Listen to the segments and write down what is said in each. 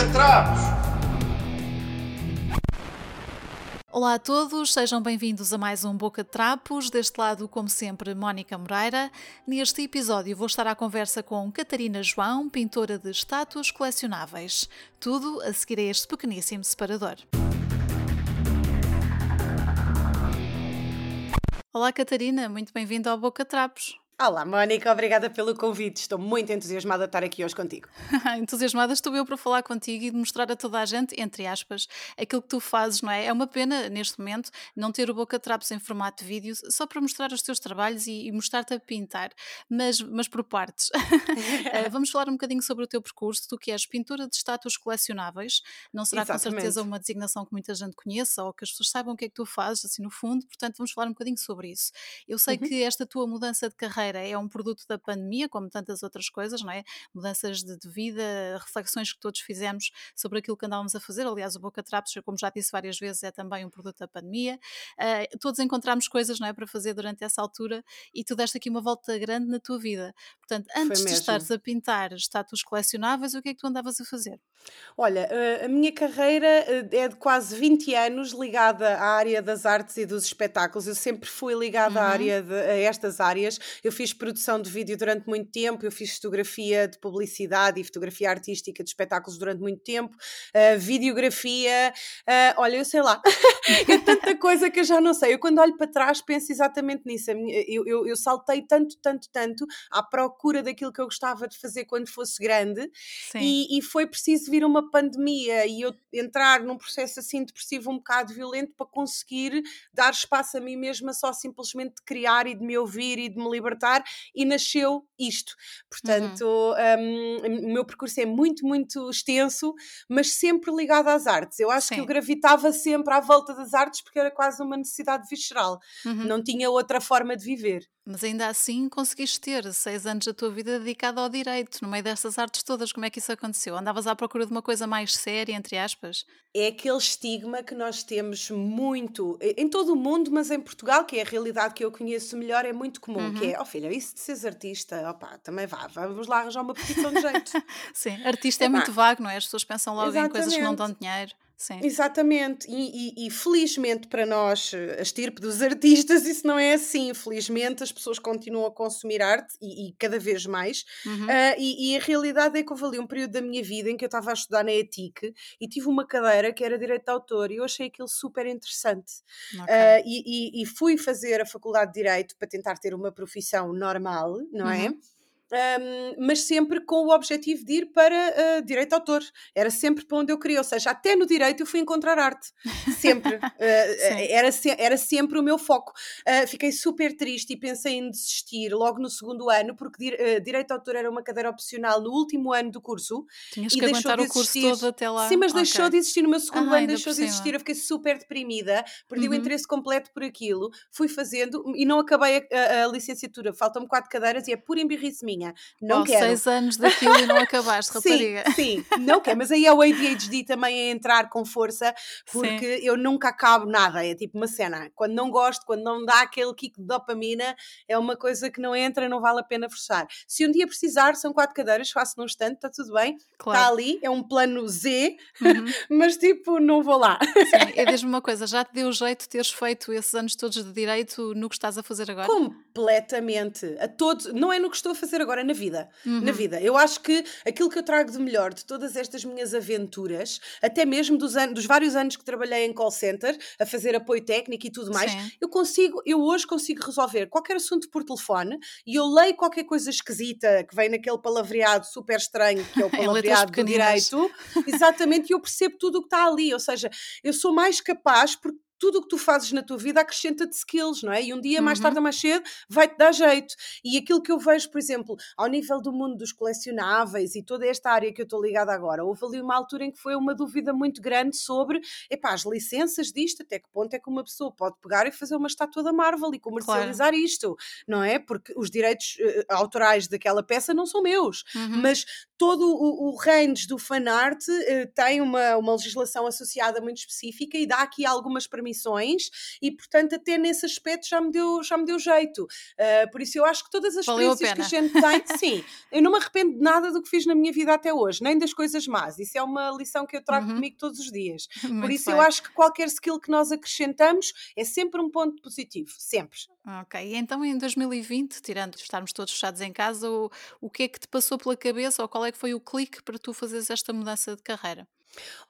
Boca Trapos! Olá a todos, sejam bem-vindos a mais um Boca de Trapos. Deste lado, como sempre, Mónica Moreira. Neste episódio vou estar à conversa com Catarina João, pintora de estátuas colecionáveis. Tudo a seguir a este pequeníssimo separador. Olá Catarina, muito bem-vinda ao Boca de Trapos. Olá, Mónica, obrigada pelo convite. Estou muito entusiasmada de estar aqui hoje contigo. entusiasmada estou eu para falar contigo e de mostrar a toda a gente, entre aspas, aquilo que tu fazes, não é? É uma pena, neste momento, não ter o Boca Trapos em formato de vídeo, só para mostrar os teus trabalhos e, e mostrar-te a pintar, mas, mas por partes. Eh, vamos falar um bocadinho sobre o teu percurso, tu que és pintora de estátuas colecionáveis, não será Exatamente. com certeza uma designação que muita gente conheça ou que as pessoas saibam o que é que tu fazes, assim, no fundo, portanto, vamos falar um bocadinho sobre isso. Eu sei uhum. que esta tua mudança de carreira é um produto da pandemia, como tantas outras coisas, não é? Mudanças de, de vida, reflexões que todos fizemos sobre aquilo que andávamos a fazer. Aliás, o Boca Trapos, como já disse várias vezes, é também um produto da pandemia. Uh, todos encontramos coisas, não é, para fazer durante essa altura e tu deste aqui uma volta grande na tua vida. Portanto, antes de estares a pintar estátuas colecionáveis, o que é que tu andavas a fazer? Olha, ah, a minha carreira ah, é de quase 20 anos ligada à área das artes e dos espetáculos. Eu sempre fui ligada uhum. à área de, a estas áreas. Eu fiz produção de vídeo durante muito tempo, eu fiz fotografia de publicidade e fotografia artística de espetáculos durante muito tempo, uh, videografia, uh, olha, eu sei lá, é tanta coisa que eu já não sei. Eu quando olho para trás penso exatamente nisso. Eu, eu, eu saltei tanto, tanto, tanto à procura daquilo que eu gostava de fazer quando fosse grande e, e, foi preciso vir uma pandemia e eu entrar num processo assim depressivo um bocado violento para conseguir dar espaço a mim mesma só simplesmente de criar e de me ouvir e de me libertar e nasceu isto. Portanto, uhum. um, o meu percurso é muito, muito extenso, mas sempre ligado às artes. Eu acho Sim. que eu gravitava sempre à volta das artes porque era quase uma necessidade visceral. Uhum. Não tinha outra forma de viver. Mas ainda assim conseguiste ter seis anos da tua vida dedicada ao direito, no meio destas artes todas. Como é que isso aconteceu? Andavas à procura de uma coisa mais séria, entre aspas? É aquele estigma que nós temos muito em todo o mundo, mas em Portugal, que é a realidade que eu conheço melhor, é muito comum, uhum. que é, oh filha, isso de seres artista, opá, também vá, vamos lá arranjar uma profissão de jeito. Sim, artista é, é muito vago, não é? As pessoas pensam logo Exatamente. em coisas que não dão dinheiro. Sim. Exatamente, e, e, e, felizmente para nós, a estirpe dos artistas, isso não é assim. Felizmente as pessoas continuam a consumir arte e, e cada vez mais. Uhum. Uh, e, a realidade é que houve ali um período da minha vida em que eu estava a estudar na ETIC e tive uma cadeira que era Direito de Autor e eu achei aquilo super interessante. Okay. Uh, e, fui fazer a Faculdade de Direito para tentar ter uma profissão normal, não é? uhum. é? Um, mas sempre com o objetivo de ir para uh, direito de autor. Era sempre para onde eu queria, ou seja, até no direito eu fui encontrar arte. Sempre. uh, era, se, era sempre o meu foco. Uh, fiquei super triste e pensei em desistir logo no segundo ano, porque di direito de autor era uma cadeira opcional no último ano do curso. Tinhas que aguentar de o curso todo até lá. Sim, mas okay. deixou de existir no meu segundo ah, ano, deixou de existir. Eu fiquei super deprimida, perdi uhum. o interesse completo por aquilo, fui fazendo e não acabei a, a, a licenciatura. Faltam-me quatro cadeiras e é pura embirrice minha minha. Não oh, quero. seis anos daquilo e não acabaste, rapariga. sim, sim, não quero. Mas aí é o ADHD também a entrar com força, porque sim. eu nunca acabo nada. É tipo uma cena. Quando não gosto, quando não dá aquele kick de dopamina, é uma coisa que não entra, não vale a pena forçar. Se um dia precisar, são quatro cadeiras, faço num instante, está tudo bem. Está claro. ali, é um plano Z, uhum. mas tipo, não vou lá. Sim, e diz-me uma coisa, já te deu jeito de teres feito esses anos todos de direito no que estás a fazer agora? Completamente. A todos, não é no que estou a fazer agora agora na vida. Uhum. Na vida. Eu acho que aquilo que eu trago de melhor de todas estas minhas aventuras, até mesmo dos, anos, dos vários anos que trabalhei em call center, a fazer apoio técnico e tudo mais, Sim. eu consigo, eu hoje consigo resolver qualquer assunto por telefone e eu leio qualquer coisa esquisita que vem naquele palavreado super estranho que é o palavreado do direito. Exatamente, e eu percebo tudo o que está ali. Ou seja, eu sou mais capaz porque tudo o que tu fazes na tua vida acrescenta-te skills, não é? E um dia, mais tarde uhum. ou mais cedo, vai-te dar jeito. E aquilo que eu vejo, por exemplo, ao nível do mundo dos colecionáveis e toda esta área que eu estou ligada agora, houve ali uma altura em que foi uma dúvida muito grande sobre, epá, as licenças disto, até que ponto é que uma pessoa pode pegar e fazer uma estátua da Marvel e comercializar claro. isto, não é? Porque os direitos uh, autorais daquela peça não são meus, uhum. mas todo o, o range do fanart uh, tem uma, uma legislação associada muito específica e dá aqui algumas permissões comissões e, portanto, até nesse aspecto já me deu, já me deu jeito. Uh, por isso eu acho que todas as Valeu experiências que a gente tem, sim, eu não me arrependo de nada do que fiz na minha vida até hoje, nem das coisas más. Isso é uma lição que eu trago uhum. comigo todos os dias. Muito por isso bem. eu acho que qualquer skill que nós acrescentamos é sempre um ponto positivo, sempre. Ok, e então em 2020, tirando estarmos todos fechados em casa, o, o que é que te passou pela cabeça ou qual é que foi o clique para tu fazeres esta mudança de carreira?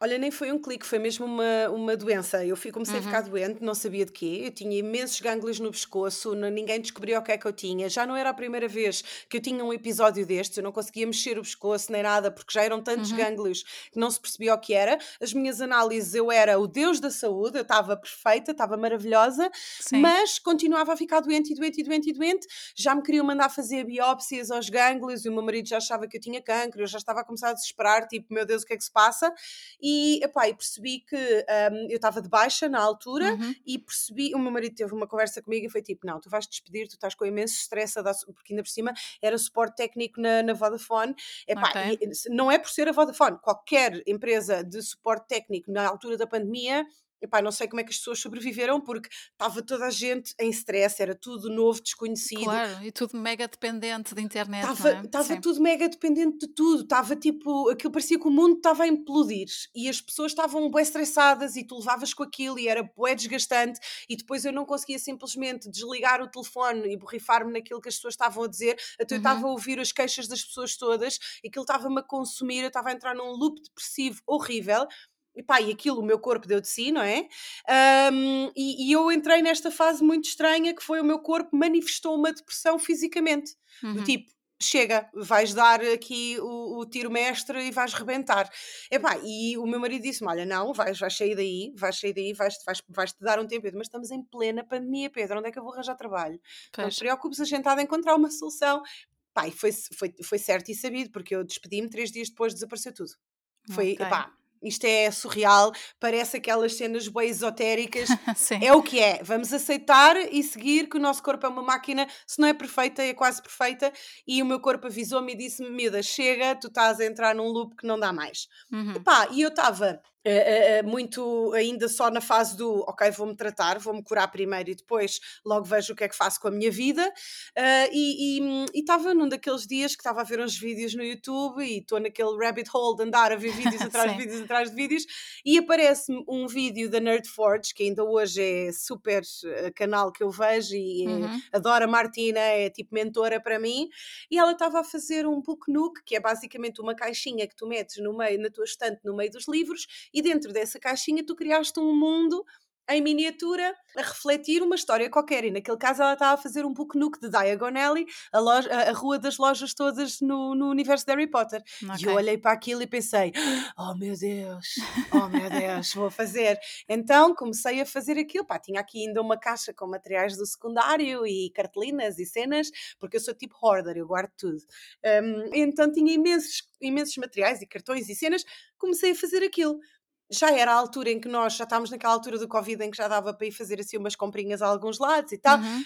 Olha, nem foi um clique, foi mesmo uma, uma doença. Eu fui, comecei a ficar uhum. doente, não sabia de quê. Eu tinha imensos gânglios no pescoço, ninguém descobriu o que é que eu tinha. Já não era a primeira vez que eu tinha um episódio destes, eu não conseguia mexer o pescoço nem nada, porque já eram tantos Uhum. gânglios que não se percebia o que era. As minhas análises, eu era o deus da saúde, eu estava perfeita, estava maravilhosa, Sim. mas continuava a ficar doente e doente e doente e doente. Já me queriam mandar fazer biópsias aos gânglios e o meu marido já achava que eu tinha cancro, eu já estava a começar a desesperar, tipo, meu Deus, o que é que se passa? E, epá, e percebi que um, eu estava de baixa na altura uhum. e percebi, o meu marido teve uma conversa comigo e foi tipo, não, tu vais despedir, tu estás com imenso stress, porque ainda por cima era suporte técnico na, na Vodafone. Epá, okay. e, não é por ser a Vodafone, qualquer empresa de suporte técnico na altura da pandemia Epá, não sei como é que as pessoas sobreviveram porque estava toda a gente em stress, era tudo novo, desconhecido. Claro, e tudo mega dependente de internet. Estava é? tudo mega dependente de tudo, estava tipo, aquilo parecia que o mundo estava a implodir e as pessoas estavam bem estressadas e tu levavas com aquilo e era bué desgastante e depois eu não conseguia simplesmente desligar o telefone e borrifar-me naquilo que as pessoas estavam a dizer, até uhum. eu estava a ouvir as queixas das pessoas todas e aquilo estava-me a consumir, eu estava a entrar num loop depressivo horrível e pá, e aquilo o meu corpo deu de si, não é? Um, e, e, eu entrei nesta fase muito estranha que foi o meu corpo manifestou uma depressão fisicamente. Uhum. Do tipo, chega, vais dar aqui o, o tiro mestre e vais rebentar. Epá, e o meu marido disse-me: Olha, não, vais, vais sair daí, vais sair daí, vais, vais, vais te dar um tempo. Mas estamos em plena pandemia, Pedro, onde é que eu vou arranjar trabalho? Pois. Não te preocupes, a gente há de encontrar uma solução. Pá, e foi, foi, foi certo e sabido, porque eu despedi-me três dias depois desapareceu tudo. Foi, okay. epá, isto é surreal, parece aquelas cenas bem esotéricas. é o que é. Vamos aceitar e seguir que o nosso corpo é uma máquina, se não é perfeita, é quase perfeita. E o meu corpo avisou-me e disse-me: Mida, chega, tu estás a entrar num loop que não dá mais. Uhum. Epá, e eu estava Uh, uh, muito ainda só na fase do ok, vou-me tratar, vou-me curar primeiro e depois logo vejo o que é que faço com a minha vida. Uh, e estava num daqueles dias que estava a ver uns vídeos no YouTube e estou naquele rabbit hole de andar a ver vídeos atrás de vídeos atrás de vídeos e aparece-me um vídeo da Nerd Forge, que ainda hoje é super canal que eu vejo e uhum. adoro a Martina, é tipo mentora para mim. E ela estava a fazer um book nook, que é basicamente uma caixinha que tu metes no meio, na tua estante, no meio dos livros e dentro dessa caixinha tu criaste um mundo em miniatura a refletir uma história qualquer. E naquele caso ela estava a fazer um book nook de Diagon Alley, a, loja, a, rua das lojas todas no, no universo de Harry Potter. Okay. E eu olhei para aquilo e pensei: oh meu Deus, oh meu Deus, vou fazer. Então comecei a fazer aquilo. Pá, tinha aqui ainda uma caixa com materiais do secundário e cartelinas e cenas, porque eu sou tipo hoarder, eu guardo tudo. Um, então tinha imensos, imensos materiais e cartões e cenas. Comecei a fazer aquilo já era a altura em que nós já estávamos naquela altura do Covid em que já dava para ir fazer assim umas comprinhas a alguns lados e tal. Uhum.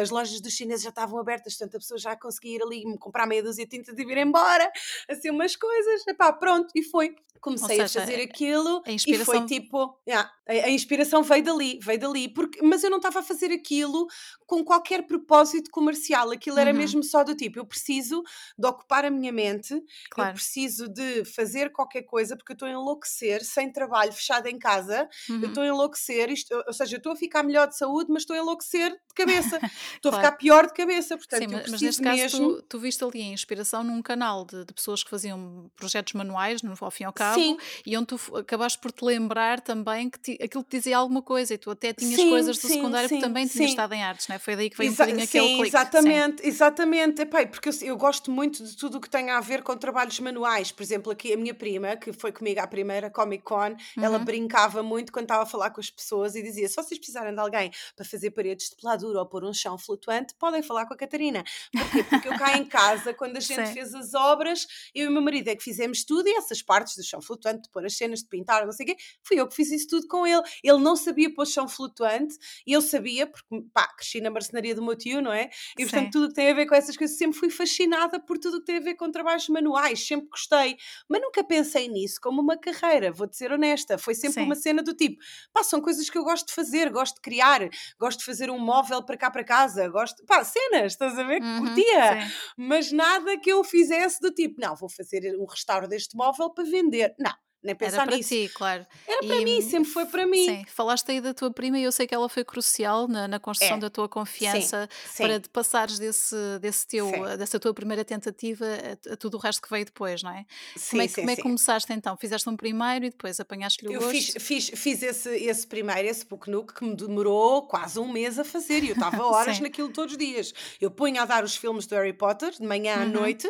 As lojas dos chineses já estavam abertas, portanto a pessoa já conseguia ir ali comprar meia dúzia de tinta de vir embora, assim umas coisas. Epá, pronto, e foi. Comecei seja, a fazer aquilo e foi tipo. Yeah, a, a, inspiração veio dali, veio dali. Porque, mas eu não estava a fazer aquilo com qualquer propósito comercial. Aquilo era uhum. mesmo só do tipo: eu preciso de ocupar a minha mente, claro. eu preciso de fazer qualquer coisa porque eu estou a enlouquecer sem trabalho, fechada em casa, uhum. eu estou a enlouquecer, isto, ou seja, eu estou a ficar melhor de saúde, mas estou a enlouquecer de cabeça, estou claro. a ficar pior de cabeça, portanto Sim, mas neste caso mesmo... tu, tu viste ali a inspiração num canal de, de, pessoas que faziam projetos manuais, no, ao fim e ao cabo, Sim. e onde tu acabaste por te lembrar também que ti, aquilo te dizia alguma coisa e tu até tinhas sim, coisas do sim, secundário sim, porque também tinhas estado em artes, não é? Foi daí que veio Exa um bocadinho aquele clique. Exatamente, exatamente, Epá, porque eu, eu gosto muito de tudo o que tem a ver com trabalhos manuais, por exemplo, aqui a minha prima, que foi comigo à primeira Comic Con, uhum. ela brincava muito quando estava a falar com as pessoas e dizia: se vocês precisarem de alguém para fazer paredes de peladura ou pôr um chão flutuante, podem falar com a Catarina. Porquê? Porque eu cá em casa, quando a gente Sim. fez as obras, eu e o meu marido é que fizemos tudo e essas partes do chão flutuante, de pôr as cenas, de pintar, não sei o quê. Fui eu que fiz isso tudo com ele. Ele não sabia pôr chão flutuante e eu sabia, porque pá, cresci na marcenaria do meu tio, não é? E portanto, Sim. tudo que tem a ver com essas coisas, sempre fui fascinada por tudo que tem a ver com trabalhos manuais, sempre gostei, mas nunca pensei nisso como uma carreira, vou-te ser honesta. Foi sempre Sim. uma cena do tipo, pá, são coisas que eu gosto de fazer, gosto de criar, gosto de fazer um móvel para cá para casa, gosto, pá, cenas, estás a ver? Que Uhum, curtia, sim. mas nada que eu fizesse do tipo, não, vou fazer um restauro deste móvel para vender. Não, nem Era pensar para nisso. ti, claro. Era para E, mim, sempre foi para mim. Sim, falaste aí da tua prima e eu sei que ela foi crucial na, na construção É, da tua sim, confiança sim, para te passares desse, desse teu, sim, dessa tua primeira tentativa a, a tudo o resto que veio depois, não é? Como sim, é, que- sim, como é que sim. começaste então? Fizeste um primeiro e depois apanhaste-lhe o Eu fiz, gosto? fiz, fiz esse, esse primeiro, esse Pucnuc, que me demorou quase um mês a fazer e eu estava horas Sim. naquilo todos os dias. Eu punha a dar os filmes do Harry Potter, de manhã à Uhum. noite,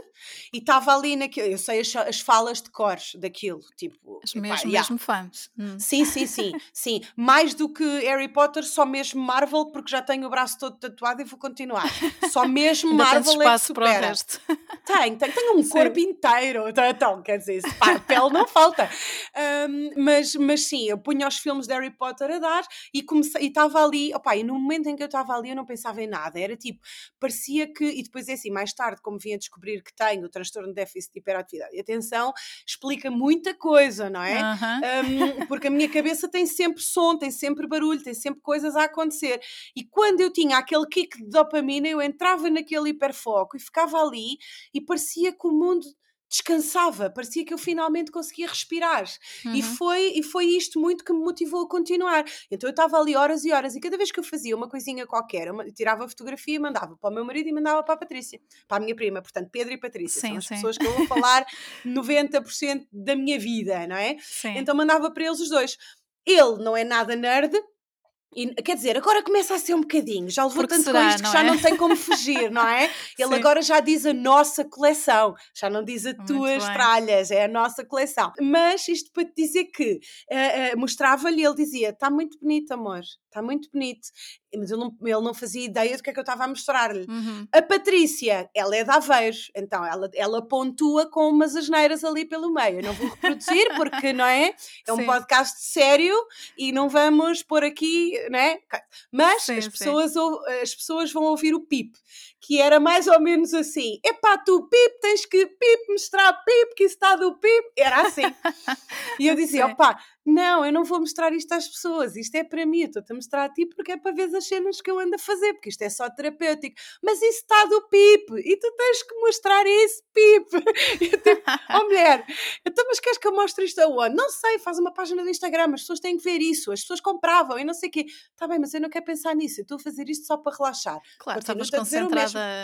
e estava ali naquilo. Eu sei as, as falas de cores daquilo, tipo, És epá, mesmo, yeah. mesmo fã. Hum. Sim, sim, sim, sim. Mais do que Harry Potter, só mesmo Marvel, porque já tenho o braço todo tatuado e vou continuar. Só mesmo Marvel é que espaço para o supera. resto. Tenho, tenho, tenho um Sim. corpo inteiro, então, então, quer dizer, se pá, pele não falta. Ahm, mas, mas sim, eu punha os filmes de Harry Potter a dar e comecei, estava ali, opá, e no momento em que eu estava ali eu não pensava em nada, era tipo, parecia que, e depois é assim, mais tarde, como vim a descobrir que tenho o transtorno de déficit de hiperatividade e atenção, explica muita coisa, não é? Aham. Um, porque a minha cabeça tem sempre som, tem sempre barulho, tem sempre coisas a acontecer. E quando eu tinha aquele kick de dopamina, eu entrava naquele hiperfoco e ficava ali e parecia que o mundo descansava, parecia que eu finalmente conseguia respirar. E Uhum. foi, e foi isto muito que me motivou a continuar. Então eu estava ali horas e horas, e cada vez que eu fazia uma coisinha qualquer, eu ma- tirava a fotografia e mandava para o meu marido e mandava para a Patrícia, para a minha prima, portanto, Pedro e Patrícia, são Sim, as sim. pessoas que eu vou falar 90% da minha vida, não é? Sim. Então mandava para eles os dois. Ele não é nada nerd. E, quer dizer, agora começa a ser um bocadinho, já levou Porque tanto com será, isto que já é? não tem como fugir, não é? Ele Sim. agora já diz a nossa coleção, já não diz a bem. tralhas, é a nossa coleção. Mas isto para te dizer que eh, eh, mostrava-lhe, ele dizia: está muito bonito, amor, está muito bonito. Mas ele não, ele não fazia ideia do que é que eu estava a mostrar-lhe. Uhum. A Patrícia, ela é de Aveiro, então ela, ela pontua com umas asneiras ali pelo meio. Eu não vou reproduzir porque, não é? É um Sim. podcast sério e não vamos pôr aqui, não é? Mas Sim, as pessoas, as pessoas vão ouvir o pip, que era mais ou menos assim: epá, tu pip, tens que pip, mostrar pip, que isso está do pip. Era assim. E eu dizia: opá, não, eu não vou mostrar isto às pessoas, isto é para mim, estou-te a mostrar a ti porque é para ver as cenas que eu ando a fazer, porque isto é só terapêutico. Mas isso está do pip, e tu tens que mostrar isso, pip. E eu tipo, oh mulher, então, mas queres que eu mostre isto aonde? Não sei, faz uma página do Instagram, as pessoas têm que ver isso, as pessoas compravam e não sei o quê. Está bem, mas eu não quero pensar nisso, eu estou a fazer isto só para relaxar. Claro, Continuo-te a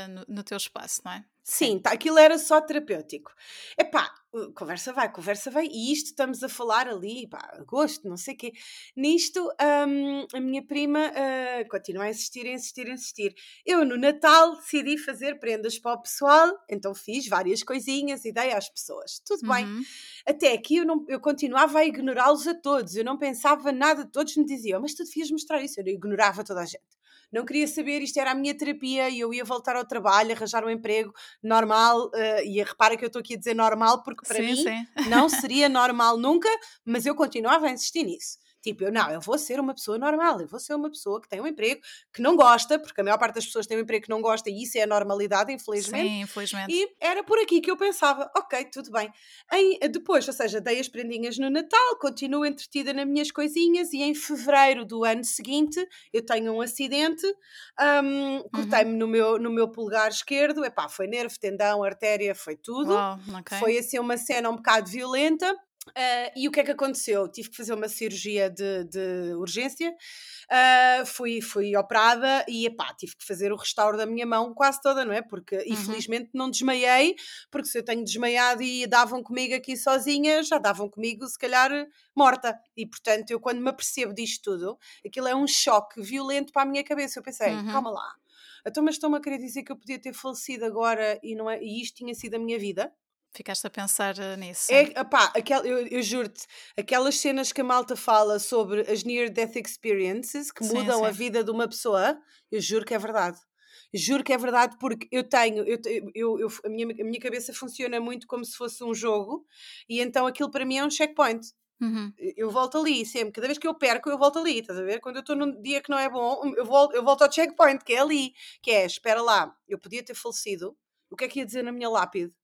no, no teu espaço, não é? Sim, tá, aquilo era só terapêutico. Epá, uh, conversa vai, conversa vai, e isto estamos a falar ali, pá, agosto, não sei o quê. Nisto, hum, a minha prima uh, continua a insistir, a insistir, a insistir. Eu, no Natal, decidi fazer prendas para o pessoal, então fiz várias coisinhas e dei às pessoas. Tudo bem. Uhum. Até aqui eu, não, eu continuava a ignorá-los a todos, eu não pensava nada, todos me diziam, mas tu devias mostrar isso, eu ignorava toda a gente. Não queria saber, isto era a minha terapia e eu ia voltar ao trabalho, arranjar um emprego normal, eh, e repara que eu estou aqui a dizer normal, porque para Sim, mim sim. não seria normal nunca, mas eu continuava a insistir nisso. Tipo, eu não, eu vou ser uma pessoa normal, eu vou ser uma pessoa que tem um emprego que não gosta, porque a maior parte das pessoas tem um emprego que não gosta e isso é a normalidade, infelizmente. Sim, infelizmente. E era por aqui que eu pensava, ok, tudo bem. Em- depois, ou seja, dei as prendinhas no Natal, continuo entretida nas minhas coisinhas e em fevereiro do ano seguinte eu tenho um acidente, hum, cortei-me no, meu, no meu polegar esquerdo, epá, foi nervo, tendão, artéria, foi tudo. Uau, ok. Foi assim uma cena um bocado violenta. Ah, e o que é que aconteceu? Tive que fazer uma cirurgia de, de urgência. ah, fui, fui operada e epá, tive que fazer o restauro da minha mão quase toda, não é? Porque Uhum. infelizmente não desmaiei, porque se eu tenho desmaiado e davam comigo aqui sozinha, já davam comigo se calhar morta. E portanto, eu quando me apercebo disto tudo, aquilo é um choque violento para a minha cabeça. Eu pensei, Uhum. calma lá. Então, mas estão-me a querer dizer que eu podia ter falecido agora e, não é, e isto tinha sido a minha vida? Ficaste a pensar eh, nisso. É, opá, aquel, eu, eu juro-te, aquelas cenas que a malta fala sobre as near-death experiences que Sim, mudam a sim. vida de uma pessoa, eu juro que é verdade. Juro que é verdade, porque eu tenho, eu, eu, eu a, minha, a minha cabeça funciona muito como se fosse um jogo, e então aquilo para mim é um checkpoint. Uhum. Eu volto ali sempre, cada vez que eu perco, eu volto ali, estás a ver? Quando eu estou num dia que não é bom, eu volto, eu volto ao checkpoint, que é ali, que é, espera lá, eu podia ter falecido, o que é que ia dizer na minha lápide?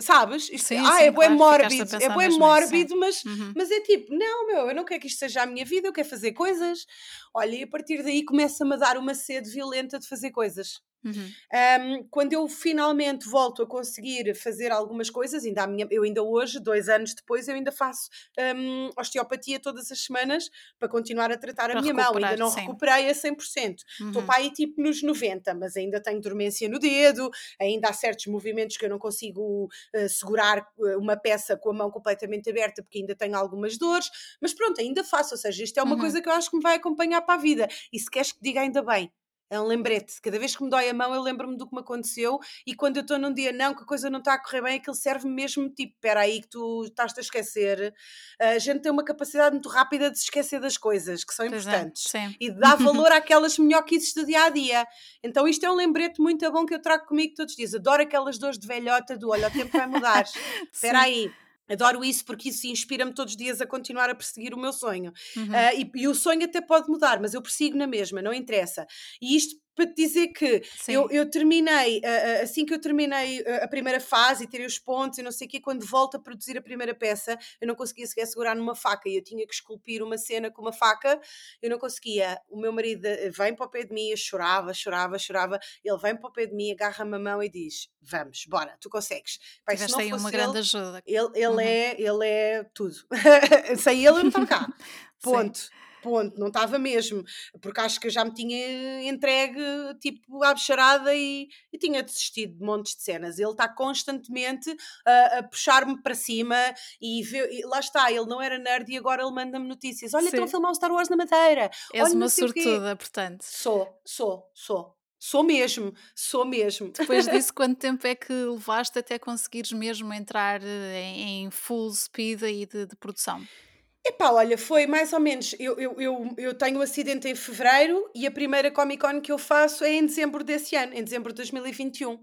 Sabes? Isto, Sim, ah, sim, é claro, mórbido, é nisso, mórbido, mas, Uhum. mas é tipo, não, meu, eu não quero que isto seja a minha vida, eu quero fazer coisas. Olha, e a partir daí começa-me a dar uma sede violenta de fazer coisas. Uhum. Um, quando eu finalmente volto a conseguir fazer algumas coisas, ainda a minha, eu ainda hoje, dois anos depois, eu ainda faço um, osteopatia todas as semanas para continuar a tratar Para a minha mão. Ainda não sim. recuperei a 100%. Estou Uhum. para aí tipo nos 90, mas ainda tenho dormência no dedo, ainda há certos movimentos que eu não consigo uh, segurar uh, uma peça com a mão completamente aberta porque ainda tenho algumas dores, mas pronto, ainda faço, ou seja, isto é uma Uhum. coisa que eu acho que me vai acompanhar para a vida. E se queres que diga ainda bem, é um lembrete. Cada vez que me dói a mão, eu lembro-me do que me aconteceu. E quando eu estou num dia não, que a coisa não está a correr bem, aquilo serve mesmo tipo: espera aí, que tu estás-te a esquecer. A gente tem uma capacidade muito rápida de se esquecer das coisas que são Pois é, importantes. sim. E de dar valor àquelas minhoquices do dia a dia. Então, isto é um lembrete muito bom que eu trago comigo todos os dias. Adoro aquelas dores de velhota do olha, o tempo vai mudar. Espera aí. Adoro isso porque isso inspira-me todos os dias a continuar a perseguir o meu sonho. Uhum. Ah, e, e o sonho até pode mudar, mas eu persigo na mesma, não interessa. E isto para te dizer que eu, eu terminei, assim que eu terminei a primeira fase e tirei os pontos e não sei o quê, quando volto a produzir a primeira peça, eu não conseguia sequer segurar numa faca e eu tinha que esculpir uma cena com uma faca, eu não conseguia. O meu marido ah, vem para o pé de mim, eu chorava, chorava, chorava. Ele vem para o pé de mim, agarra-me a mão e diz: Vamos, bora, tu consegues. Pai, Tiveste aí uma fosse grande ele, ajuda. ele, ele, Uhum. é, ele é tudo. Sem ele eu não estava cá. Sim. Ponto. Não estava mesmo. Porque acho que eu já me tinha entregue tipo à bicharada e, e tinha desistido de montes de cenas. Ele está constantemente a, a puxar-me para cima e, vê- e lá está, ele não era nerd e agora ele manda-me notícias. Olha, estão a filmar o Star Wars na Madeira. És Olha, uma sortuda, portanto. Sou, sou, sou. Sou mesmo, sou mesmo. Depois disso, quanto tempo é que levaste até conseguires mesmo entrar eh, em, em full speed aí de, de produção? Epá, olha, foi mais ou menos. Eu, eu, eu, eu tenho um acidente em fevereiro e a primeira Comic Con que eu faço é em dezembro desse ano, em dezembro de 2021. Uhum.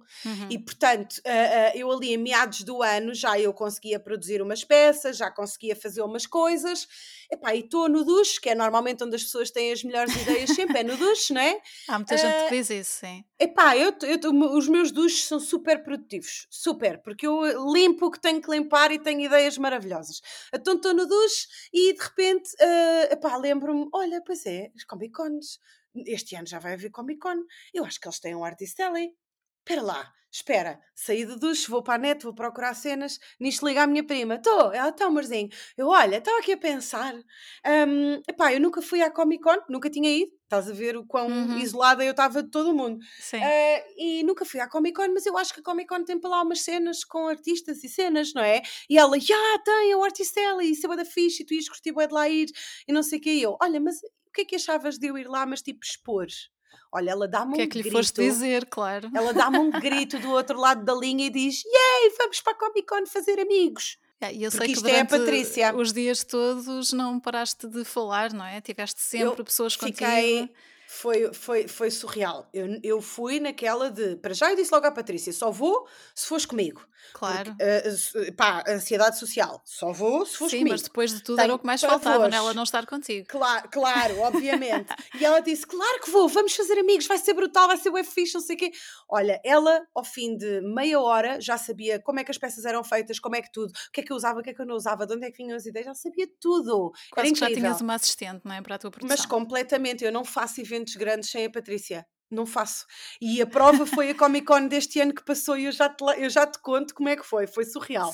E portanto, ah, ah, eu ali em meados do ano já eu conseguia produzir umas peças, já conseguia fazer umas coisas. Epá, e estou no duche, que é normalmente onde as pessoas têm as melhores ideias sempre, é no duche, não é? Há muita gente Ah, que diz isso, sim. Epá, eu, eu, os meus duches são super produtivos, super, porque eu limpo o que tenho que limpar e tenho ideias maravilhosas. Então estou no duche e de repente, ah, epá, lembro-me, olha, pois é, os Comic Cons, este ano já vai haver Comic Con, eu acho que eles têm um Artist Alley. Espera lá, espera, saí do duche, vou para a net, vou procurar cenas, nisto liga a minha prima, estou, ela está, amorzinho. Eu, olha, estava aqui a pensar, hum, epá, eu nunca fui à Comic Con, nunca tinha ido, estás a ver o quão Uhum. isolada eu estava de todo o mundo. Sim. Uh, e nunca fui à Comic Con, mas eu acho que a Comic Con tem para lá umas cenas com artistas e cenas, não é? E ela, já tem, é o Artistella, e isso é da fixe, e tu ias curtir bué de lá ir, e não sei o que. E eu, olha, mas o que é que achavas de eu ir lá, mas tipo expor? Olha, ela O dá-me que um é que lhe grito. foste dizer, claro. Ela dá-me um grito do outro lado da linha e diz: Yay, vamos para a Comic Con fazer amigos. É, E eu sei Porque que isto é a Patrícia. os dias todos não paraste de falar, não é? Tiveste sempre Eu pessoas fiquei. Foi, foi, foi surreal. Eu, eu fui naquela de. Para já eu disse logo à Patrícia: só vou se fores comigo. Claro. Porque, uh, pá, ansiedade social. Só vou se fores Sim, comigo. mas depois de tudo era Tenho o que mais faltava, pavores. nela não estar contigo. Claro, claro, obviamente. e ela disse: Claro que vou, vamos fazer amigos, vai ser brutal, vai ser o fixe, não sei o quê. Olha, ela, ao fim de meia hora, já sabia como é que as peças eram feitas, como é que tudo, o que é que eu usava, o que é que eu não usava, de onde é que vinham as ideias, já sabia tudo. Quase Era que já incrível. tinhas uma assistente, não é? Para a tua produção. Mas completamente, eu não faço eventos grandes sem a Patrícia. Não faço. E a prova foi a Comic Con deste ano que passou e eu já te, eu já te conto como é que foi. Foi surreal.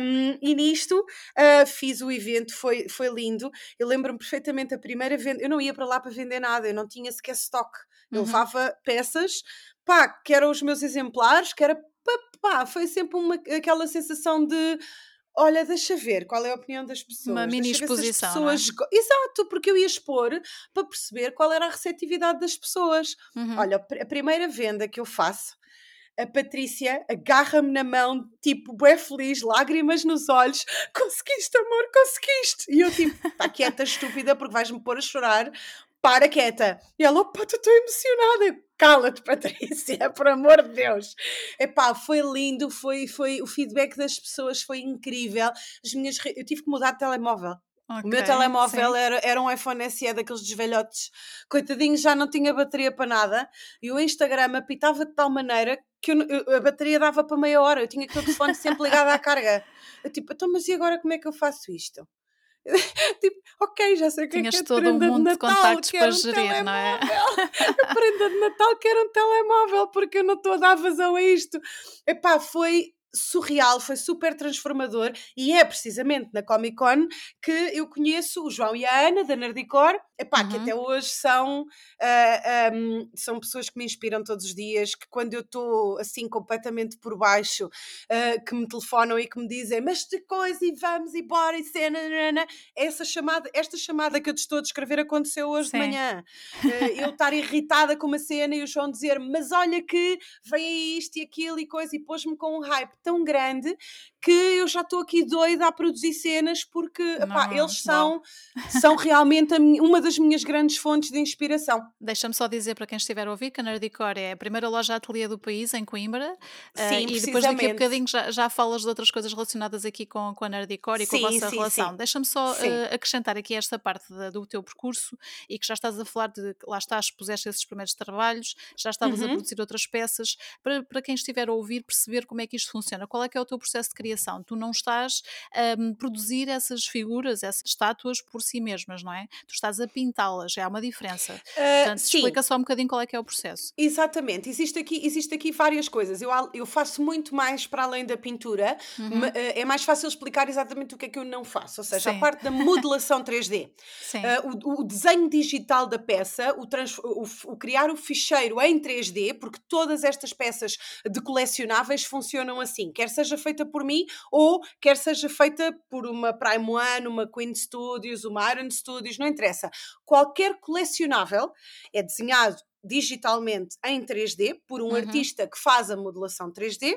Um, e nisto uh, fiz o evento, foi, foi lindo. Eu lembro-me perfeitamente a primeira venda. Eu não ia para lá para vender nada, eu não tinha sequer stock. Eu Uhum. levava peças, pá, que eram os meus exemplares, que era pá, foi sempre uma, aquela sensação de. Olha, deixa ver qual é a opinião das pessoas. mini se as exposição, é? pessoas go- Exato, porque eu ia expor para perceber qual era a receptividade das pessoas. Uhum. Olha, a primeira venda que eu faço, a Patrícia agarra-me na mão, tipo, bué feliz, lágrimas nos olhos. Conseguiste, amor, conseguiste! E eu, tipo, está quieta, estúpida, porque vais-me pôr a chorar. Para quieta. E ela, opa, estou emocionada. Cala-te, Patrícia, por amor de Deus. Epá, foi lindo, foi, foi, o feedback das pessoas foi incrível. As minhas, eu tive que mudar de telemóvel. Okay, o meu telemóvel era, era um iPhone SE daqueles desvelhotes, coitadinho, já não tinha bateria para nada. E o Instagram apitava de tal maneira que eu, eu, a bateria dava para meia hora. Eu tinha que o telefone sempre ligado à carga. Eu tipo, então, mas e agora como é que eu faço isto? tipo, ok, já sei o que Tinhas é que é todo um mundo de, Natal, de contactos para um gerir, telemóvel. não é? a prenda de Natal quero um telemóvel porque eu não estou a dar vazão a isto. Epá, foi surreal, foi super transformador e é precisamente na Comic Con que eu conheço o João e a Ana da Nerdicor, epá, uhum. que até hoje são, uh, ah, um, são pessoas que me inspiram todos os dias, que quando eu estou assim completamente por baixo, uh, que me telefonam e que me dizem mas de coisa e vamos e bora e cena, essa chamada, esta chamada que eu te estou a descrever aconteceu hoje Sim. de manhã. Uh, eu estar irritada com uma cena e o João dizer mas olha que aí isto e aquilo e coisa e pôs-me com um hype tão grande que eu já estou aqui doida a produzir cenas porque epá, eles são, são realmente uma das minhas grandes fontes de inspiração. Deixa-me só dizer para quem estiver a ouvir que a Nerdicor é a primeira loja ateliê do país em Coimbra eh, sim, uh, e depois daqui a bocadinho já, já falas de outras coisas relacionadas aqui com, com a Nerdicor e sim, com a vossa sim, relação. Deixa-me só uh, acrescentar aqui esta parte de, do teu percurso e que já estás a falar de lá estás, puseste esses primeiros trabalhos, já estavas uhum. a produzir outras peças, para, para quem estiver a ouvir perceber como é que isto funciona, qual é que é o teu processo de criação? Tu não estás a um, produzir essas figuras, essas estátuas por si mesmas, não é? Tu estás a pintá-las, já há uma diferença. Uh, Portanto, sim. explica só um bocadinho qual é que é o processo. Exatamente, existe aqui, existe aqui várias coisas. Eu, eu faço muito mais para além da pintura, uhum. Eh, é mais fácil explicar exatamente o que é que eu não faço, ou seja, sim. a parte da modelação 3D, uh, o, o, desenho digital da peça, o, trans, o, o criar o ficheiro em 3D, porque todas estas peças de colecionáveis funcionam assim, quer seja feita por mim ou quer seja feita por uma Prime One, uma Queen Studios, uma Iron Studios, não interessa. Qualquer colecionável é desenhado digitalmente em 3D por um uhum. artista que faz a modelação 3D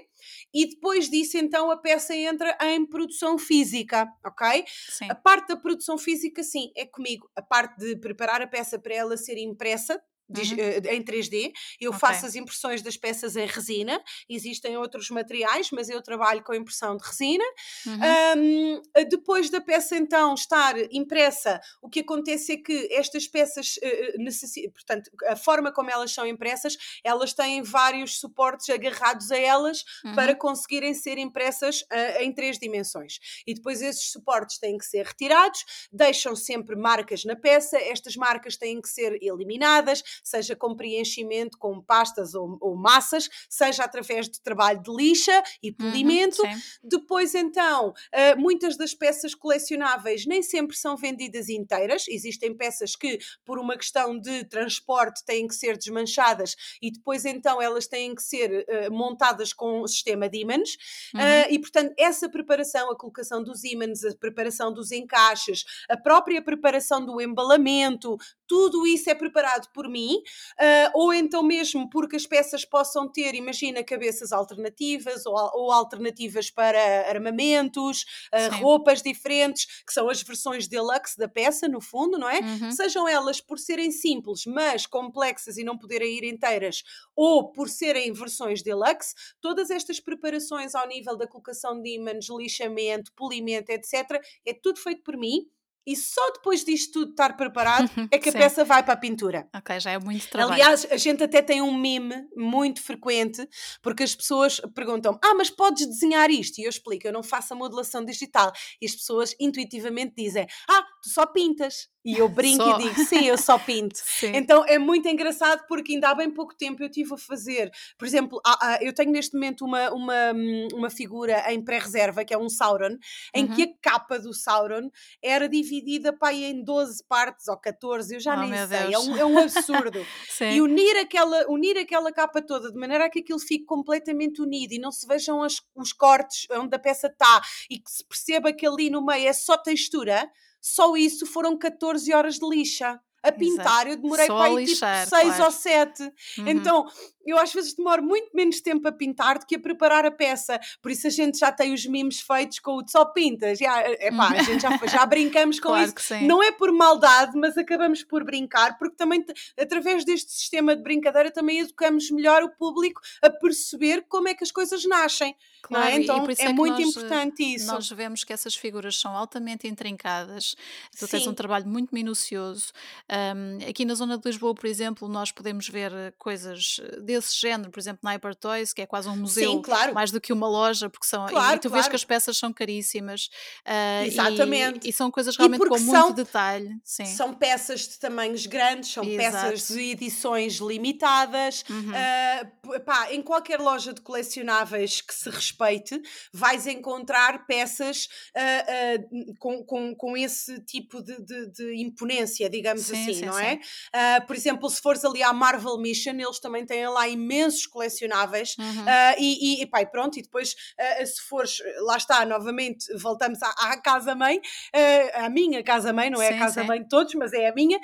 e depois disso então a peça entra em produção física, ok? Sim. A parte da produção física sim, é comigo. A parte de preparar a peça para ela ser impressa Uhum. Eh, em 3D. Eu okay. faço as impressões das peças em resina. Existem outros materiais, mas eu trabalho com impressão de resina. Uhum. Um, depois da peça então estar impressa, o que acontece é que estas peças uh, necessitam, portanto, a forma como elas são impressas, elas têm vários suportes agarrados a elas uhum. para conseguirem ser impressas uh, em três dimensões. E depois esses suportes têm que ser retirados, deixam sempre marcas na peça, estas marcas têm que ser eliminadas seja com preenchimento com pastas ou, ou massas, seja através de trabalho de lixa e uhum, polimento. Uhum, Depois, então, uh, muitas das peças colecionáveis nem sempre são vendidas inteiras, existem peças que, por uma questão de transporte, têm que ser desmanchadas e depois, então, elas têm que ser uh, montadas com o sistema de ímãs. Uhum. Uh, e, portanto, essa preparação, a colocação dos ímãs, a preparação dos encaixes, a própria preparação do embalamento, tudo isso é preparado por mim, uh, ou então mesmo porque as peças possam ter, imagina, cabeças alternativas ou, ou alternativas para armamentos, uh, roupas diferentes, que são as versões deluxe da peça, no fundo, não é? Uhum. Sejam elas por serem simples, mas complexas e não poderem ir inteiras, ou por serem versões deluxe, todas estas preparações ao nível da colocação de ímãs, lixamento, polimento, etc., é tudo feito por mim e só depois disto tudo estar preparado é que a peça vai para a pintura. Ok, já é muito trabalho. Aliás, a gente até tem um meme muito frequente, porque as pessoas perguntam: Ah, mas podes desenhar isto? E eu explico: Eu não faço a modelação digital. E as pessoas intuitivamente dizem: Ah, tu só pintas. E eu brinco só. e digo, sim, eu só pinto. Sim. Então é muito engraçado porque ainda há bem pouco tempo eu tive a fazer, por exemplo, eu tenho neste momento uma, uma, uma figura em pré-reserva, que é um Sauron, em uhum. que a capa do Sauron era dividida aí em 12 partes ou 14, eu já oh, nem sei, é um, é um absurdo. e unir aquela, unir aquela capa toda de maneira a que aquilo fique completamente unido e não se vejam as, os cortes onde a peça está e que se perceba que ali no meio é só textura só isso foram 14 horas de lixa. A pintar, Exato. eu demorei para aí tipo 6 claro. ou 7. Uhum. Então, eu às vezes demoro muito menos tempo a pintar do que a preparar a peça. Por isso a gente já tem os memes feitos com o só pintas. Já, epá, a gente já, já brincamos com claro isso. Não é por maldade, mas acabamos por brincar, porque também através deste sistema de brincadeira também educamos melhor o público a perceber como é que as coisas nascem. É? Claro, é? Então é, é, muito nós, importante isso. Nós vemos que essas figuras são altamente intrincadas, tu Sim. tens um trabalho muito minucioso. Um, aqui na zona de Lisboa, por exemplo, nós podemos ver coisas desse género, por exemplo, na Hyper Toys, que é quase um museu, Sim, claro. mais do que uma loja, porque são. Claro, e tu claro. vês que as peças são caríssimas. Uh, Exatamente. E, e, são coisas realmente com são, muito detalhe. Sim. São peças de tamanhos grandes, são Exato. peças de edições limitadas. Uhum. Uh, pá, em qualquer loja de colecionáveis que se respeite, vais encontrar peças uh, com, com, com esse tipo de, de, de imponência, digamos sim, assim, sim, não é? sim. é? por exemplo, se fores ali à Marvel Mission, eles também têm lá imensos colecionáveis uhum. uh, e, e, pá, e pronto, e depois uh, se fores, lá está, novamente, voltamos à, à casa-mãe, uh, à minha casa-mãe, não é sim, a casa-mãe de todos, mas é a minha,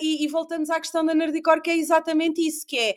e, e, voltamos à questão da Nerdcore, que é exatamente isso, que é,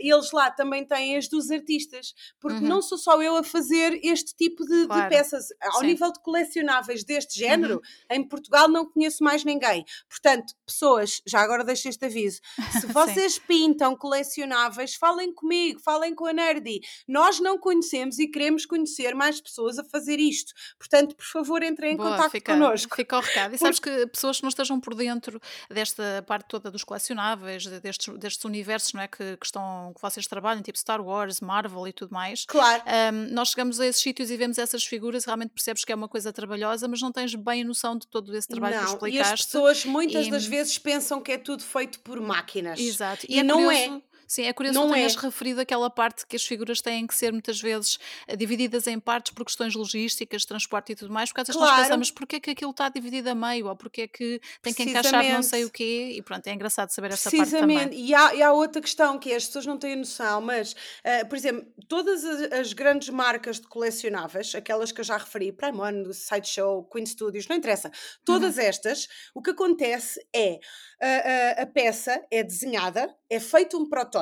eles lá também têm as dos artistas, porque uhum. não sou só eu a fazer este tipo de, claro. de peças, ao nível de colecionáveis deste género, uhum. em Portugal não conheço mais ninguém, portanto, pessoas, já agora deixo este aviso, se vocês pintam colecionáveis, falem comigo, falem com a Nerdy. Nós não conhecemos e queremos conhecer mais pessoas a fazer isto. Portanto, por favor, entrem em contato fica, connosco. Fica o recado. E sabes que pessoas que não estejam por dentro desta parte toda dos colecionáveis, destes, destes universos não é, que, que, estão, que vocês trabalham, tipo Star Wars, Marvel e tudo mais. Claro. Um, nós chegamos a esses sítios e vemos essas figuras realmente percebes que é uma coisa trabalhosa, mas não tens bem noção de todo esse trabalho não, que explicaste. E as pessoas muitas e... das vezes pensam que é tudo feito por máquinas. Exato. E, e é não curioso, é. Sim, é curioso não que tenhas é. referido aquela parte que as figuras têm que ser muitas vezes eh, divididas em partes por questões logísticas, transporte e tudo mais, porque às vezes claro. nós pensamos porquê é que aquilo está dividido a meio, ou porquê é que tem que encaixar não sei o quê, e pronto, é engraçado saber essa parte também. E há, e há outra questão que é, as pessoas não têm noção, mas, uh, por exemplo, todas as, as, grandes marcas de colecionáveis, aquelas que eu já referi, Prime One, Sideshow, Queen Studios, não interessa, todas uhum. estas, o que acontece é, uh, uh, a peça é desenhada, é feito um protótipo,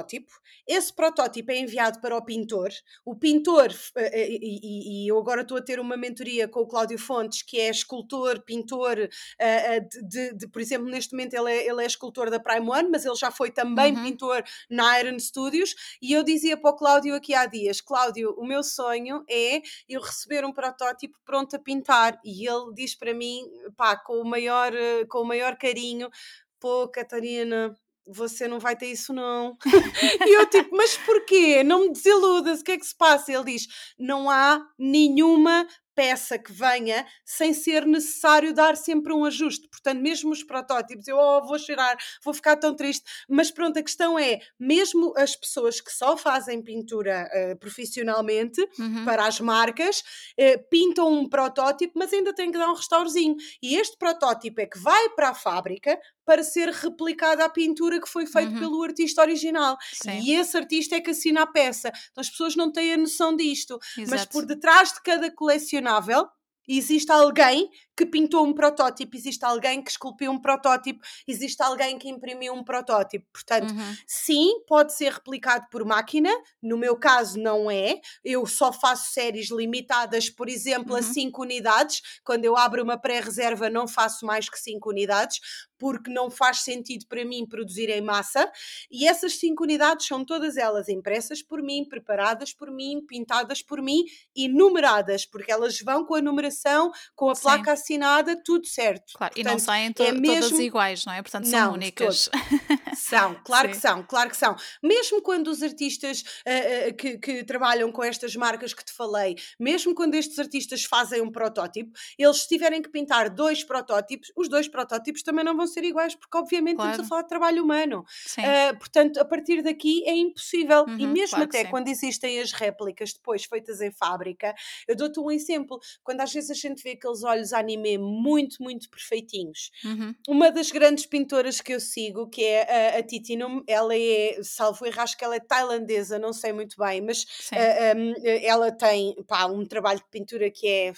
esse protótipo é enviado para o pintor, o pintor, eh, eh, e, e, eu agora estou a ter uma mentoria com o Cláudio Fontes, que é escultor, pintor, eh, de, de, de, por exemplo, neste momento ele é, ele é escultor da Prime One, mas ele já foi também uhum. pintor na Iron Studios, e eu dizia para o Cláudio aqui há dias, Cláudio, o meu sonho é eu receber um protótipo pronto a pintar, e ele diz para mim, pá, com o maior, com o maior carinho, pô, Catarina, você não vai ter isso não. e eu tipo, mas porquê? Não me desiludas, o que é que se passa? Ele diz, não há nenhuma peça que venha sem ser necessário dar sempre um ajuste. Portanto, mesmo os protótipos, eu oh, vou chorar, vou ficar tão triste. Mas pronto, a questão é, mesmo as pessoas que só fazem pintura uh, profissionalmente uhum. para as marcas, uh, pintam um protótipo, mas ainda têm que dar um restaurozinho. E este protótipo é que vai para a fábrica para ser replicada a pintura que foi feita uhum. pelo artista original. Sim. E esse artista é que assina a peça. Então as pessoas não têm a noção disto. Exato. Mas por detrás de cada colecionável existe alguém que pintou um protótipo, existe alguém que esculpiu um protótipo, existe alguém que imprimiu um protótipo. Portanto, uhum. sim, pode ser replicado por máquina, no meu caso não é. Eu só faço séries limitadas, por exemplo, uhum. a 5 unidades. Quando eu abro uma pré-reserva, não faço mais que 5 unidades, porque não faz sentido para mim produzir em massa. E essas 5 unidades são todas elas impressas por mim, preparadas por mim, pintadas por mim e numeradas, porque elas vão com a numeração, com a placa assinada, tudo certo. Claro, Portanto, e não saem to é mesmo... todas iguais, não é? Portanto, são não, únicas. São, claro Sim. que são, claro que são. Mesmo quando os artistas uh, uh, que, que, trabalham com estas marcas que te falei, mesmo quando estes artistas fazem um protótipo, eles tiverem que pintar dois protótipos, os dois protótipos também não vão ser iguais, porque obviamente claro. estamos a falar de trabalho humano. Uh, portanto, a partir daqui é impossível. Uhum, e mesmo claro até quando existem as réplicas depois feitas em fábrica, eu dou-te um exemplo. Quando às vezes a gente vê aqueles olhos anime muito, muito perfeitinhos. Uhum. Uma das grandes pintoras que eu sigo, que é a, a Titi, ela é, salvo erro, acho que ela é tailandesa, não sei muito bem, mas uh, um, ela tem pá, um trabalho de pintura que é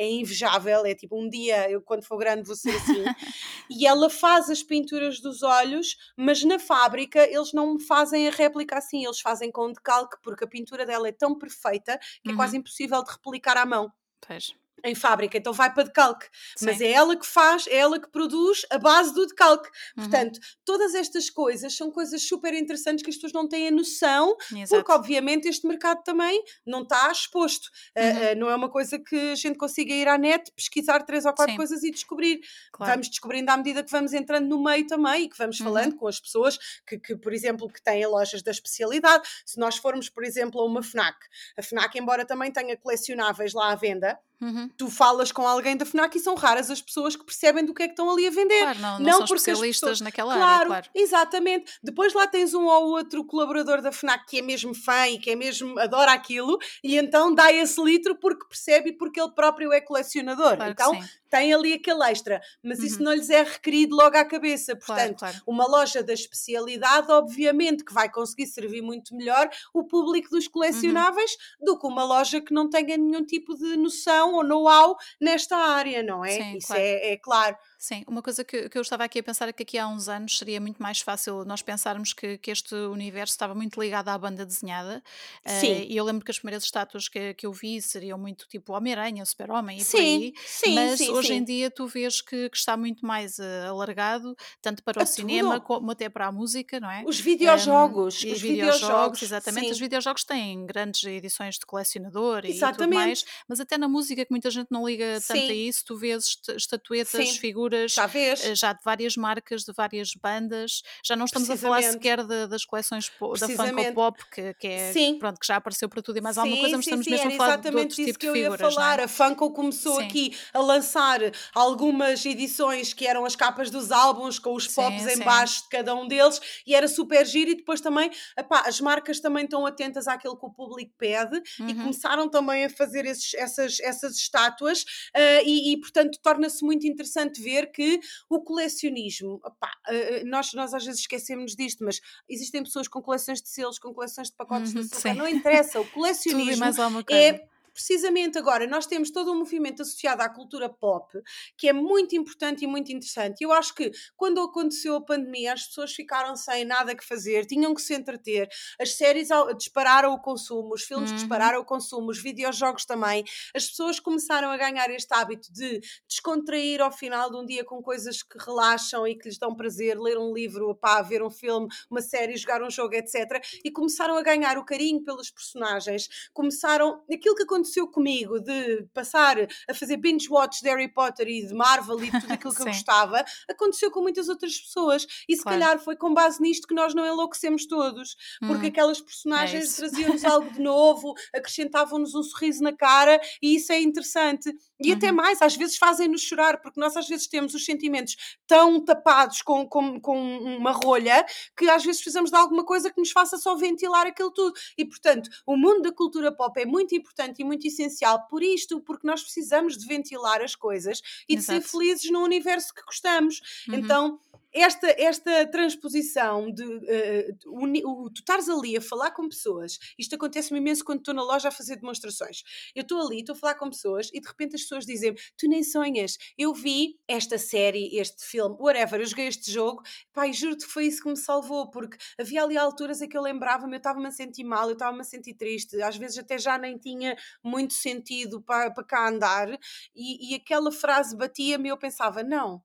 é invejável, é tipo um dia, eu quando for grande vou ser assim. e ela faz as pinturas dos olhos, mas na fábrica eles não fazem a réplica assim, eles fazem com decalque, porque a pintura dela é tão perfeita que uhum. é quase impossível de replicar à mão. Pois em fábrica, então vai para decalque. Sim. Mas é ela que faz, é ela que produz a base do decalque. Uhum. Portanto, todas estas coisas são coisas super interessantes que as pessoas não têm a noção, Exato. porque obviamente este mercado também não está exposto. Uhum. Uh, uh, não é uma coisa que a gente consiga ir à net, pesquisar três ou quatro Sim. coisas e descobrir. Claro. Vamos descobrindo à medida que vamos entrando no meio também e que vamos uhum. falando com as pessoas que, que, por exemplo, que têm lojas da especialidade. Se nós formos, por exemplo, a uma FNAC, a FNAC, embora também tenha colecionáveis lá à venda, Uhum. Tu falas com alguém da FNAC e são raras as pessoas que percebem do que é que estão ali a vender. Claro, não, não, não são especialistas pessoas... naquela claro, área, claro. Exatamente. Depois lá tens um ou outro colaborador da FNAC que é mesmo fã e que é mesmo adora aquilo e então dá esse litro porque percebe e porque ele próprio é colecionador. Claro então tem ali aquele extra, mas uhum. isso não lhes é requerido logo à cabeça. Portanto, claro, claro. uma loja da especialidade, obviamente, que vai conseguir servir muito melhor o público dos uhum. colecionáveis uhum. do que uma loja que não tenha nenhum tipo de noção ou know-how nesta área, não é? Sim, isso claro. É, é claro. Sim, uma coisa que, que eu estava aqui a pensar é que aqui há uns anos seria muito mais fácil nós pensarmos que, que este universo estava muito ligado à banda desenhada. Sim. Uh, e eu lembro que as primeiras estátuas que, que eu vi seriam muito tipo Homem-Aranha, Super-Homem e sim, por aí. Sim, mas sim, hoje sim. em dia tu vês que, está muito mais uh, alargado, tanto para o cinema tudo. como até para a música, não é? Os videojogos. Um, os videojogos, exatamente. Sim. Os videojogos têm grandes edições de colecionador exatamente. e tudo mais, mas até na música, que muita gente não liga tanto a isso, tu vês estatuetas, figuras já, eh, já de várias marcas, de várias bandas. Já não estamos a falar sequer de, das coleções da Funko Pop, que, que, é, sim. pronto, que já apareceu para tudo e mais sim, alguma coisa, mas sim, estamos sim, mesmo a falar de outros tipos de figuras. Que eu ia falar. É? A Funko começou aqui a lançar algumas edições que eram as capas dos álbuns com os pops em baixo de cada um deles e era super giro e depois também epá, as marcas também estão atentas àquilo que o público pede uhum. e começaram também a fazer esses, essas, essas estátuas uh, e, e portanto torna-se muito interessante ver que o colecionismo, opá, eh, eh, nós, nós às vezes esquecemos disto, mas existem pessoas com coleções de selos, com coleções de pacotes uhum, de açúcar, não interessa, o colecionismo é precisamente agora nós temos todo um movimento associado à cultura pop que é muito importante e muito interessante. Eu acho que quando aconteceu a pandemia as pessoas ficaram sem nada que fazer, tinham que se entreter, as séries dispararam o consumo, os filmes uhum. dispararam o consumo, os videojogos também. As pessoas começaram a ganhar este hábito de descontrair ao final de um dia com coisas que relaxam e que lhes dão prazer, ler um livro, pá, ver um filme, uma série, jogar um jogo, etc. E começaram a ganhar o carinho pelos personagens, começaram aquilo que aconteceu aconteceu comigo de passar a fazer binge watch de Harry Potter e de Marvel e tudo aquilo que eu gostava, aconteceu com muitas outras pessoas. E se claro. calhar foi com base nisto que nós não enlouquecemos todos, porque hum, aquelas personagens é traziam-nos algo de novo, acrescentavam-nos um sorriso na cara e isso é interessante. E uhum. até mais, às vezes fazem-nos chorar, porque nós às vezes temos os sentimentos tão tapados com, com, com uma rolha que às vezes precisamos de alguma coisa que nos faça só ventilar aquilo tudo. E portanto, o mundo da cultura pop é muito importante e muito essencial por isto, porque nós precisamos de ventilar as coisas e Exato. de ser felizes no universo que gostamos. Uhum. Então esta, esta transposição de uh, tu estares ali a falar com pessoas, isto acontece-me imenso quando estou na loja a fazer demonstrações. Eu estou ali, estou a falar com pessoas e de repente as pessoas dizem tu nem sonhas, eu vi esta série, este filme, whatever, eu joguei este jogo, pai, juro-te que foi isso que me salvou, porque havia ali alturas em que eu lembrava-me, eu estava-me a sentir mal, eu estava-me a sentir triste, às vezes até já nem tinha muito sentido para, para cá andar, e, e aquela frase batia-me e eu pensava, não,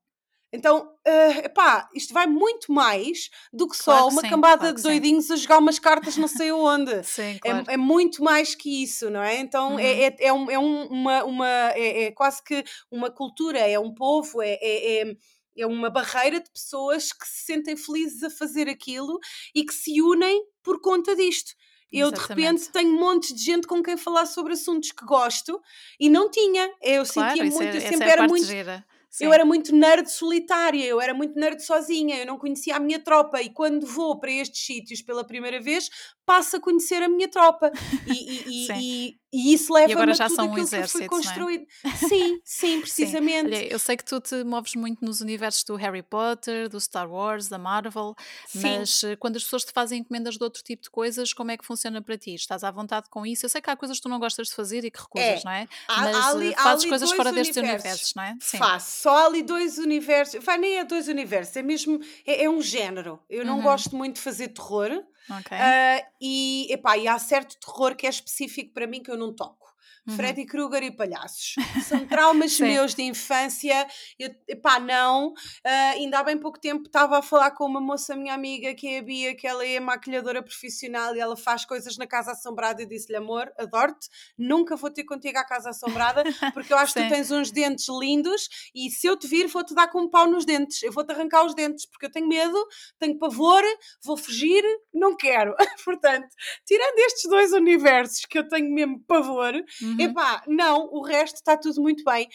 então, uh, epá, isto vai muito mais do que claro só que uma sim, cambada claro de doidinhos sim. a jogar umas cartas não sei onde. sim, é, claro. é, é, muito mais que isso, não é? Então, é, uhum. é, é, é, um, é uma, uma é, é, quase que uma cultura, é um povo, é, é, é, é uma barreira de pessoas que se sentem felizes a fazer aquilo e que se unem por conta disto. Eu Exatamente. de repente tenho um monte de gente com quem falar sobre assuntos que gosto e não tinha. Eu sentia muito, é, eu sempre era muito. Gira. Sim. Eu era muito nerd solitária, eu era muito nerd sozinha, eu não conhecia a minha tropa e quando vou para estes sítios pela primeira vez, passo a conhecer a minha tropa. E, e, e, E isso leva-me a tudo um aquilo que foi é? construído. É? Sim, sim, precisamente. Sim. Olha, eu sei que tu te moves muito nos universos do Harry Potter, do Star Wars, da Marvel, sim. mas eh, quando as pessoas te fazem encomendas de outro tipo de coisas, como é que funciona para ti? Estás à vontade com isso? Eu sei que há coisas que tu não gostas de fazer e que recusas, é. não é? Há, mas há ali, eh, fazes há coisas fora universos. destes universos, não é? Sim. Faço. Só ali dois universos. Vai, nem é dois universos, é mesmo. É, é um género. Eu não uhum. gosto muito de fazer terror. Okay. Uh, e, epá, e há certo terror que é específico para mim que eu não toco. Uhum. Freddy Krueger e palhaços. São traumas meus de infância. Eu, epá, não. Uh, ainda há bem pouco tempo estava a falar com uma moça, minha amiga, que é a Bia, que ela é maquilhadora profissional e ela faz coisas na Casa Assombrada. E disse-lhe, amor, adoro-te, nunca vou ter contigo à Casa Assombrada, porque eu acho que tu tens uns dentes lindos e se eu te vir, vou-te dar com um pau nos dentes. Eu vou-te arrancar os dentes, porque eu tenho medo, tenho pavor, vou fugir, não quero. Portanto, tirando estes dois universos que eu tenho mesmo pavor, uhum. Uhum. Epá, não, o resto está tudo muito bem.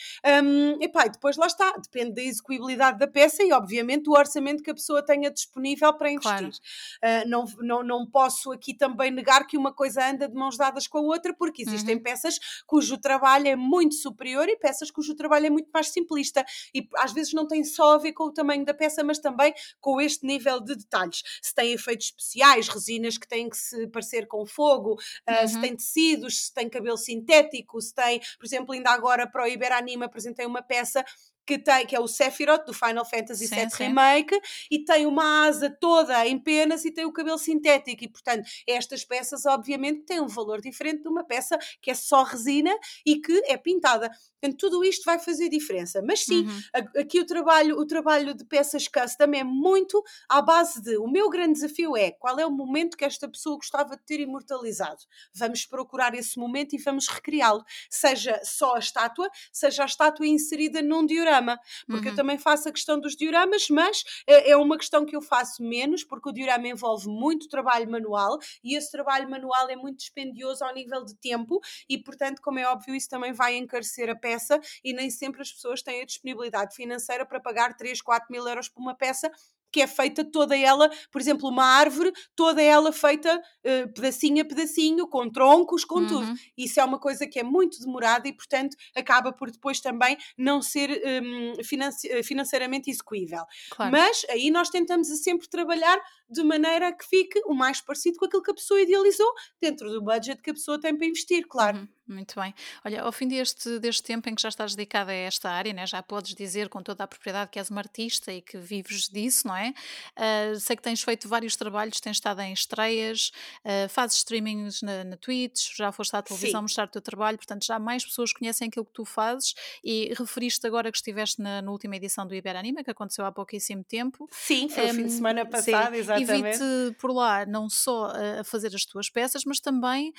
Um, epá, e depois lá está, depende da execuibilidade da peça e, obviamente, do orçamento que a pessoa tenha disponível para investir. Claro. Uh, não, não, não posso aqui também negar que uma coisa anda de mãos dadas com a outra, porque existem uhum. peças cujo trabalho é muito superior e peças cujo trabalho é muito mais simplista. E às vezes não tem só a ver com o tamanho da peça, mas também com este nível de detalhes. Se tem efeitos especiais, resinas que têm que se parecer com fogo, uh, se uhum. tem tecidos, se tem cabelo sintético se tem, por exemplo, ainda agora para o Iberanime apresentei uma peça que, tem, que é o Sephiroth do Final Fantasy VII Remake e tem uma asa toda em penas e tem o cabelo sintético e portanto estas peças obviamente têm um valor diferente de uma peça que é só resina e que é pintada. Portanto, tudo isto vai fazer diferença. Mas sim, uhum. aqui o trabalho, o trabalho de peças custom é muito à base de o meu grande desafio é qual é o momento que esta pessoa gostava de ter imortalizado. Vamos procurar esse momento e vamos recriá-lo. Seja só a estátua, seja a estátua inserida num diorama. Porque uhum. eu também faço a questão dos dioramas, mas é, é uma questão que eu faço menos, porque o diorama envolve muito trabalho manual e esse trabalho manual é muito dispendioso ao nível de tempo e, portanto, como é óbvio, isso também vai encarecer a peça peça e nem sempre as pessoas têm a disponibilidade financeira para pagar 3, 4 mil euros por uma peça que é feita toda ela, por exemplo, uma árvore, toda ela feita uh, pedacinho a pedacinho, com troncos, com uhum. tudo. Isso é uma coisa que é muito demorada e, portanto, acaba por depois também não ser um, eh, financeiramente execuível. Claro. Mas aí nós tentamos sempre trabalhar de maneira que fique o mais parecido com aquilo que a pessoa idealizou, dentro do budget que a pessoa tem para investir, claro. Uhum. Muito bem. Olha, ao fim deste, deste tempo em que já estás dedicada a esta área, né, já podes dizer com toda a propriedade que és uma artista e que vives disso, não é? Uh, sei que tens feito vários trabalhos, tens estado em estreias, uh, fazes streamings na, na Twitch, já foste à televisão Sim. mostrar o teu trabalho, portanto já mais pessoas conhecem aquilo que tu fazes e referiste agora que estiveste na, na última edição do Iberanima, que aconteceu há pouquíssimo tempo. Sim, foi um, o fim de semana passado, sim, exatamente. E vi-te por lá não só a fazer as tuas peças, mas também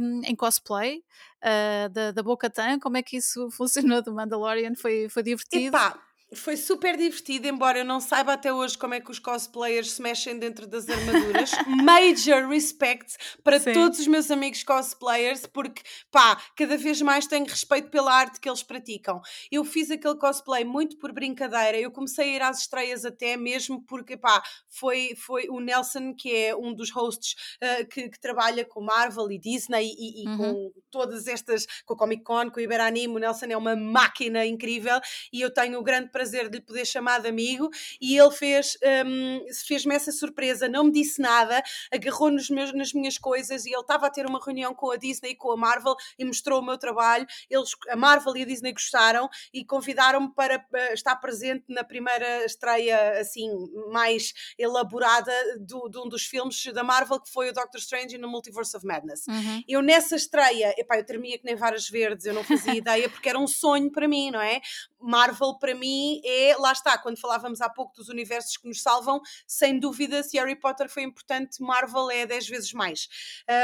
um, em cosplay uh, da, da Boca Tan, como é que isso funcionou do Mandalorian? Foi, foi divertido? Epá, foi super divertido, embora eu não saiba até hoje como é que os cosplayers se mexem dentro das armaduras. Major respect para Sim. todos os meus amigos cosplayers, porque pá, cada vez mais tenho respeito pela arte que eles praticam. Eu fiz aquele cosplay muito por brincadeira, eu comecei a ir às estreias até mesmo porque pá, foi, foi o Nelson, que é um dos hosts uh, que, que, trabalha com Marvel e Disney e, e uhum. com todas estas, com a Comic Con, com o Iberanime. O Nelson é uma máquina incrível e eu tenho o grande prazer de lhe poder chamar de amigo e ele fez, um, fez-me essa surpresa, não me disse nada, agarrou nos meus, nas minhas coisas e ele estava a ter uma reunião com a Disney e com a Marvel e mostrou o meu trabalho. Eles, a Marvel e a Disney gostaram e convidaram-me para uh, estar presente na primeira estreia assim mais elaborada do, de um dos filmes da Marvel que foi o Doctor Strange no Multiverse of Madness. Uhum. Eu nessa estreia, epá, eu tremia que nem varas verdes, eu não fazia ideia porque era um sonho para mim, não é? Marvel para mim é, lá está, quando falávamos há pouco dos universos que nos salvam, sem dúvida, se Harry Potter foi importante, Marvel é 10 vezes mais.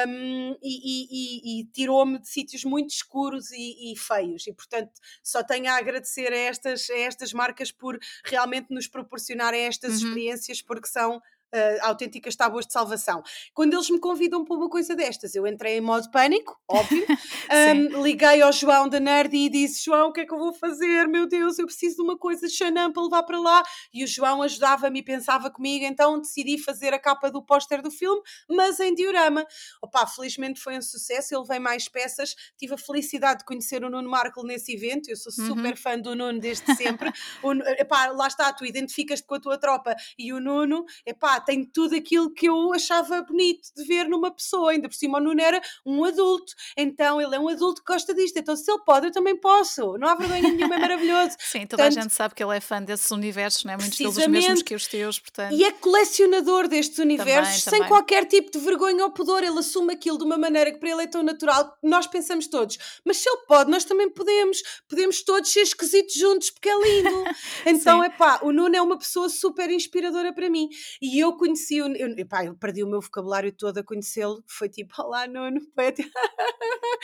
Um, e, e, e tirou-me de sítios muito escuros e, e, feios, e portanto só tenho a agradecer a estas, a estas marcas por realmente nos proporcionarem estas uhum. experiências, porque são uh, autênticas tábuas de salvação. Quando eles me convidam para uma coisa destas, eu entrei em modo pânico, óbvio, um, liguei ao João da Nerd e disse: João, o que é que eu vou fazer? Meu Deus, eu preciso de uma coisa de Xanã para levar para lá. E o João ajudava-me e pensava comigo, então decidi fazer a capa do póster do filme, mas em diorama. Opa, felizmente foi um sucesso, ele veio mais peças, tive a felicidade de conhecer o Nuno Marco nesse evento, eu sou uhum. super fã do Nuno desde sempre. o, epá, lá está, tu identificas-te com a tua tropa e o Nuno, epá, tem tudo aquilo que eu achava bonito de ver numa pessoa, ainda por cima o Nuno era um adulto, então ele é um adulto que gosta disto, então se ele pode, eu também posso, não há vergonha nenhuma, é maravilhoso. Sim, toda portanto, a gente sabe que ele é fã desses universos, não é? Muitos deles os mesmos que os teus, portanto. E é colecionador destes universos, também, sem qualquer tipo de vergonha ou pudor, ele assume aquilo de uma maneira que para ele é tão natural nós pensamos todos, mas se ele pode, nós também podemos, podemos todos ser esquisitos juntos, porque é lindo. Então, é pá, o Nuno é uma pessoa super inspiradora para mim. E eu conheci o. Eu, eu perdi o meu vocabulário todo a conhecê-lo. Foi tipo, olá, Nuno. Foi tipo,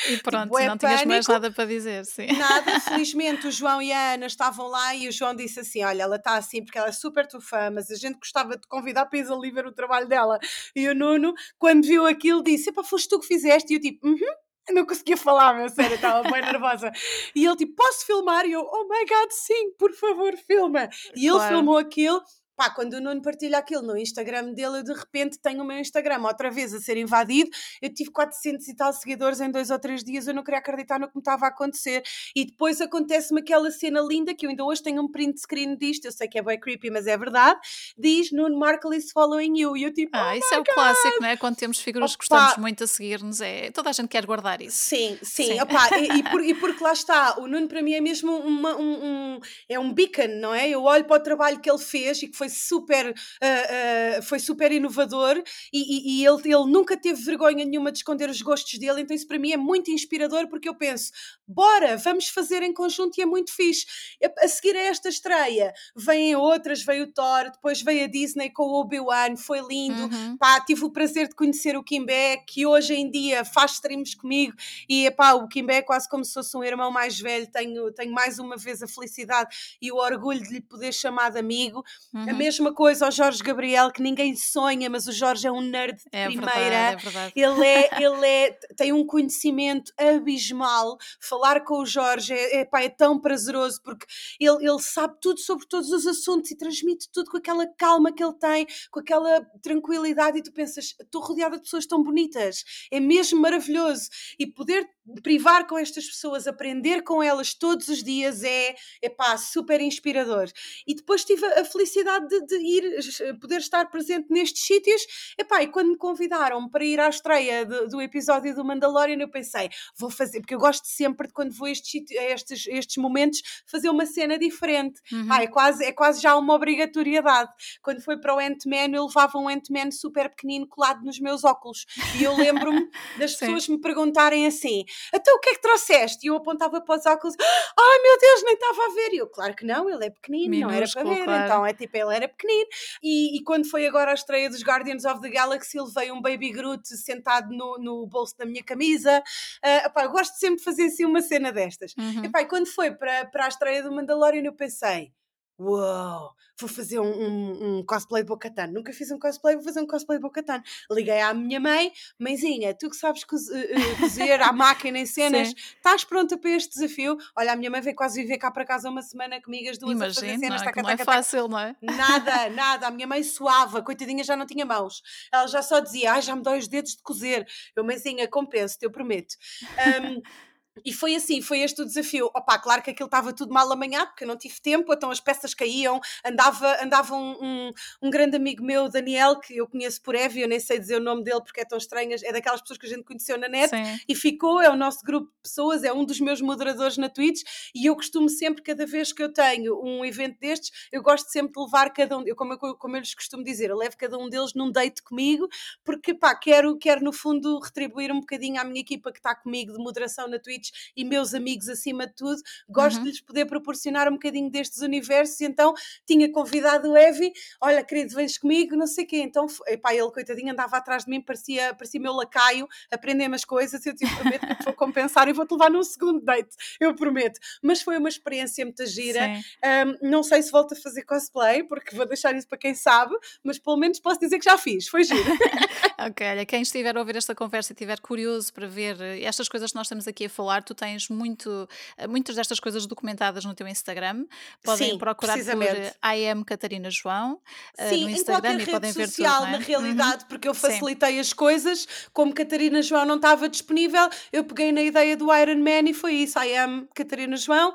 e pronto, tipo, é não tinhas mais nada para dizer, sim. Nada, felizmente o João e a Ana estavam lá e o João disse assim: Olha, ela está assim porque ela é super tua fã, mas a gente gostava de convidar para ir ali ver o trabalho dela. E o Nuno, quando viu aquilo, disse: Epá, foste tu que fizeste? E eu tipo, uhum. -huh não conseguia falar, meu sério, estava bem nervosa. E ele tipo, posso filmar? E eu, oh my god, sim, por favor, filma. E ele filmou aquilo Pá, quando o Nuno partilha aquilo no Instagram dele, eu de repente tenho o meu Instagram outra vez a ser invadido. Eu tive 400 e tal seguidores em dois ou três dias, eu não queria acreditar no que me estava a acontecer. E depois acontece-me aquela cena linda que eu ainda hoje tenho um print screen disto, eu sei que é bem creepy, mas é verdade. Diz Nuno Markle is following you. E eu tipo, ah, oh isso é o God. clássico, não é? Quando temos figuras que gostamos muito a seguir-nos, é... toda a gente quer guardar isso. Sim, sim, sim. Opa, e, e, por, e, porque lá está, o Nuno para mim é mesmo uma, um, um, é um beacon, não é? Eu olho para o trabalho que ele fez e que foi super, uh, uh, foi super inovador e, e, e, ele, ele nunca teve vergonha nenhuma de esconder os gostos dele, então isso para mim é muito inspirador porque eu penso, bora, vamos fazer em conjunto e é muito fixe. A, a seguir a esta estreia, vêm outras, veio o Thor, depois veio a Disney com o Obi-Wan, foi lindo, uhum. pá, tive o prazer de conhecer o Kimbé, que hoje em dia faz streams comigo e pá, o Kimbé é quase como se fosse um irmão mais velho, tenho, tenho mais uma vez a felicidade e o orgulho de lhe poder chamar de amigo. Uhum. A mesma coisa ao Jorge Gabriel, que ninguém sonha, mas o Jorge é um nerd de é primeira. Verdade, é verdade. Ele é, ele é, tem um conhecimento abismal. Falar com o Jorge é, é, pá, é tão prazeroso porque ele, ele sabe tudo sobre todos os assuntos e transmite tudo com aquela calma que ele tem, com aquela tranquilidade, e tu pensas, estou rodeada de pessoas tão bonitas, é mesmo maravilhoso. E poder privar com estas pessoas, aprender com elas todos os dias é, é pá, super inspirador. E depois tive a felicidade de, de ir, poder estar presente nestes sítios, epá, e quando me convidaram para ir à estreia do, do episódio do Mandalorian, eu pensei, vou fazer, porque eu gosto sempre de quando vou a estes, a estes, estes momentos fazer uma cena diferente. Uhum. É, quase, é quase já uma obrigatoriedade. Quando foi para o Ant-Man, eu levava um Ant-Man super pequenino colado nos meus óculos. E eu lembro-me das pessoas me perguntarem assim: então o que é que trouxeste? E eu apontava para os óculos, ai meu Deus, nem estava a ver. E eu, claro que não, ele é pequenino, Minúsculo, não era para ver. Claro. Então é tipo, ele era pequenino. E, e, quando foi agora a estreia dos Guardians of the Galaxy, ele veio um Baby Groot sentado no, no bolso da minha camisa. Uh, epá, gosto sempre de fazer assim uma cena destas. Uhum. Epá, e quando foi para, para a estreia do Mandalorian, eu pensei Uou, vou fazer um, um, um cosplay de Bocatan. Nunca fiz um cosplay, vou fazer um cosplay de Bocatan. Liguei à minha mãe, mãezinha, tu que sabes uh, cozer à máquina em cenas, Sim. estás pronta para este desafio? Olha, a minha mãe veio quase viver cá para casa uma semana comigo, as duas Imagino, a fazer cenas. Não é, taca, taca, é fácil, não é? Nada, nada. A minha mãe suava, coitadinha, já não tinha mãos. Ela já só dizia, ai, já me dói os dedos de cozer. Eu, mãezinha, compenso-te, eu prometo. Um, E foi assim, foi este o desafio. Opa, claro que aquilo estava tudo mal amanhã, porque eu não tive tempo, então as peças caíam. Andava, andava um, um, um grande amigo meu, Daniel, que eu conheço por Evi, eu nem sei dizer o nome dele porque é tão estranho, é daquelas pessoas que a gente conheceu na net Sim. e ficou, é o nosso grupo de pessoas, é um dos meus moderadores na Twitch e eu costumo sempre, cada vez que eu tenho um evento destes, eu gosto sempre de levar cada um, eu, como, eu, como eu lhes costumo dizer, eu levo cada um deles num date comigo, porque pá, quero, quero no fundo retribuir um bocadinho à minha equipa que está comigo de moderação na Twitch e meus amigos acima de tudo. Gosto Uhum. de lhes poder proporcionar um bocadinho destes universos. Então tinha convidado o Evi, olha, querido, vens comigo, não sei o quê. Então, epá, ele, coitadinho, andava atrás de mim, parecia, parecia meu lacaio, aprender-me as coisas. Eu te prometo que vou compensar e vou-te levar num segundo date, eu prometo. Mas foi uma experiência muito gira. Um, não sei se volto a fazer cosplay, porque vou deixar isso para quem sabe, mas pelo menos posso dizer que já fiz, foi giro. Ok, olha, quem estiver a ouvir esta conversa e estiver curioso para ver eh, estas coisas que nós estamos aqui a falar, tu tens muito, eh, muitas destas coisas documentadas no teu Instagram. Podem Sim, procurar por eh, I am Catarina João Sim, no Instagram e podem ver social, tudo, é? na realidade, porque eu Sim. facilitei as coisas, como Catarina João não estava disponível, eu peguei na ideia do Iron Man e foi isso, I am Catarina João,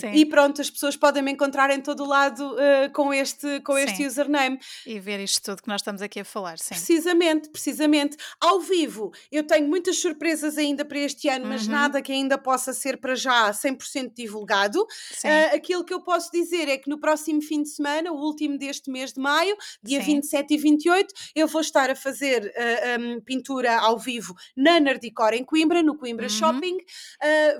Sim. e pronto, as pessoas podem me encontrar em todo o lado eh, com este, com este username. E ver isto tudo que nós estamos aqui a falar, sim. Precisamente, precisamente. Ao vivo, eu tenho muitas surpresas ainda para este ano, mas Uhum. nada que ainda possa ser para já 100% divulgado. Ah, aquilo que eu posso dizer é que no próximo fim de semana, o último deste mês de maio, dia Sim. 27 e 28, eu vou estar a fazer ah, hum, pintura ao vivo na Nardicor em Coimbra, no Coimbra Uhum. Shopping.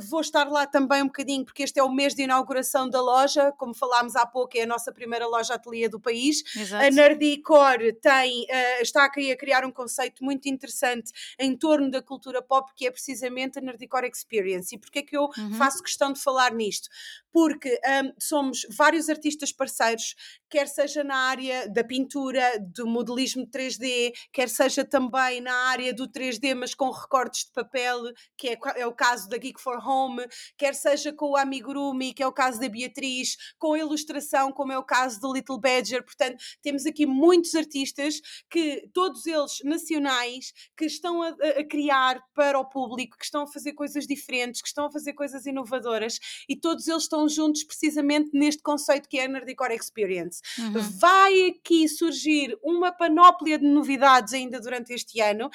Vou estar lá também um bocadinho, porque este é o mês de inauguração da loja, como falámos há pouco, é a nossa primeira loja ateliê do país. A Exato. Nerdicor tem, eh, está a querer criar um conceito muito interessante em torno da cultura pop, que é precisamente a Nerdicor Experience. E porquê é que eu Uhum. faço questão de falar nisto? Porque ahm, somos vários artistas parceiros, quer seja na área da pintura, do modelismo 3D, quer seja também na área do 3D, mas com recortes de papel, que é, é o caso da Geek for Home, quer seja com o Amigurumi, que é o caso da Beatriz, com a ilustração, como é o caso do Little Badger. Portanto, temos aqui muitos artistas que, todos eles nacionais, que estão a, a- criar para o público, que estão a fazer coisas diferentes, que estão a fazer coisas inovadoras e todos eles estão juntos precisamente neste conceito que é a Nerdcore Experience. Uhum. Vai aqui surgir uma panóplia de novidades ainda durante este ano,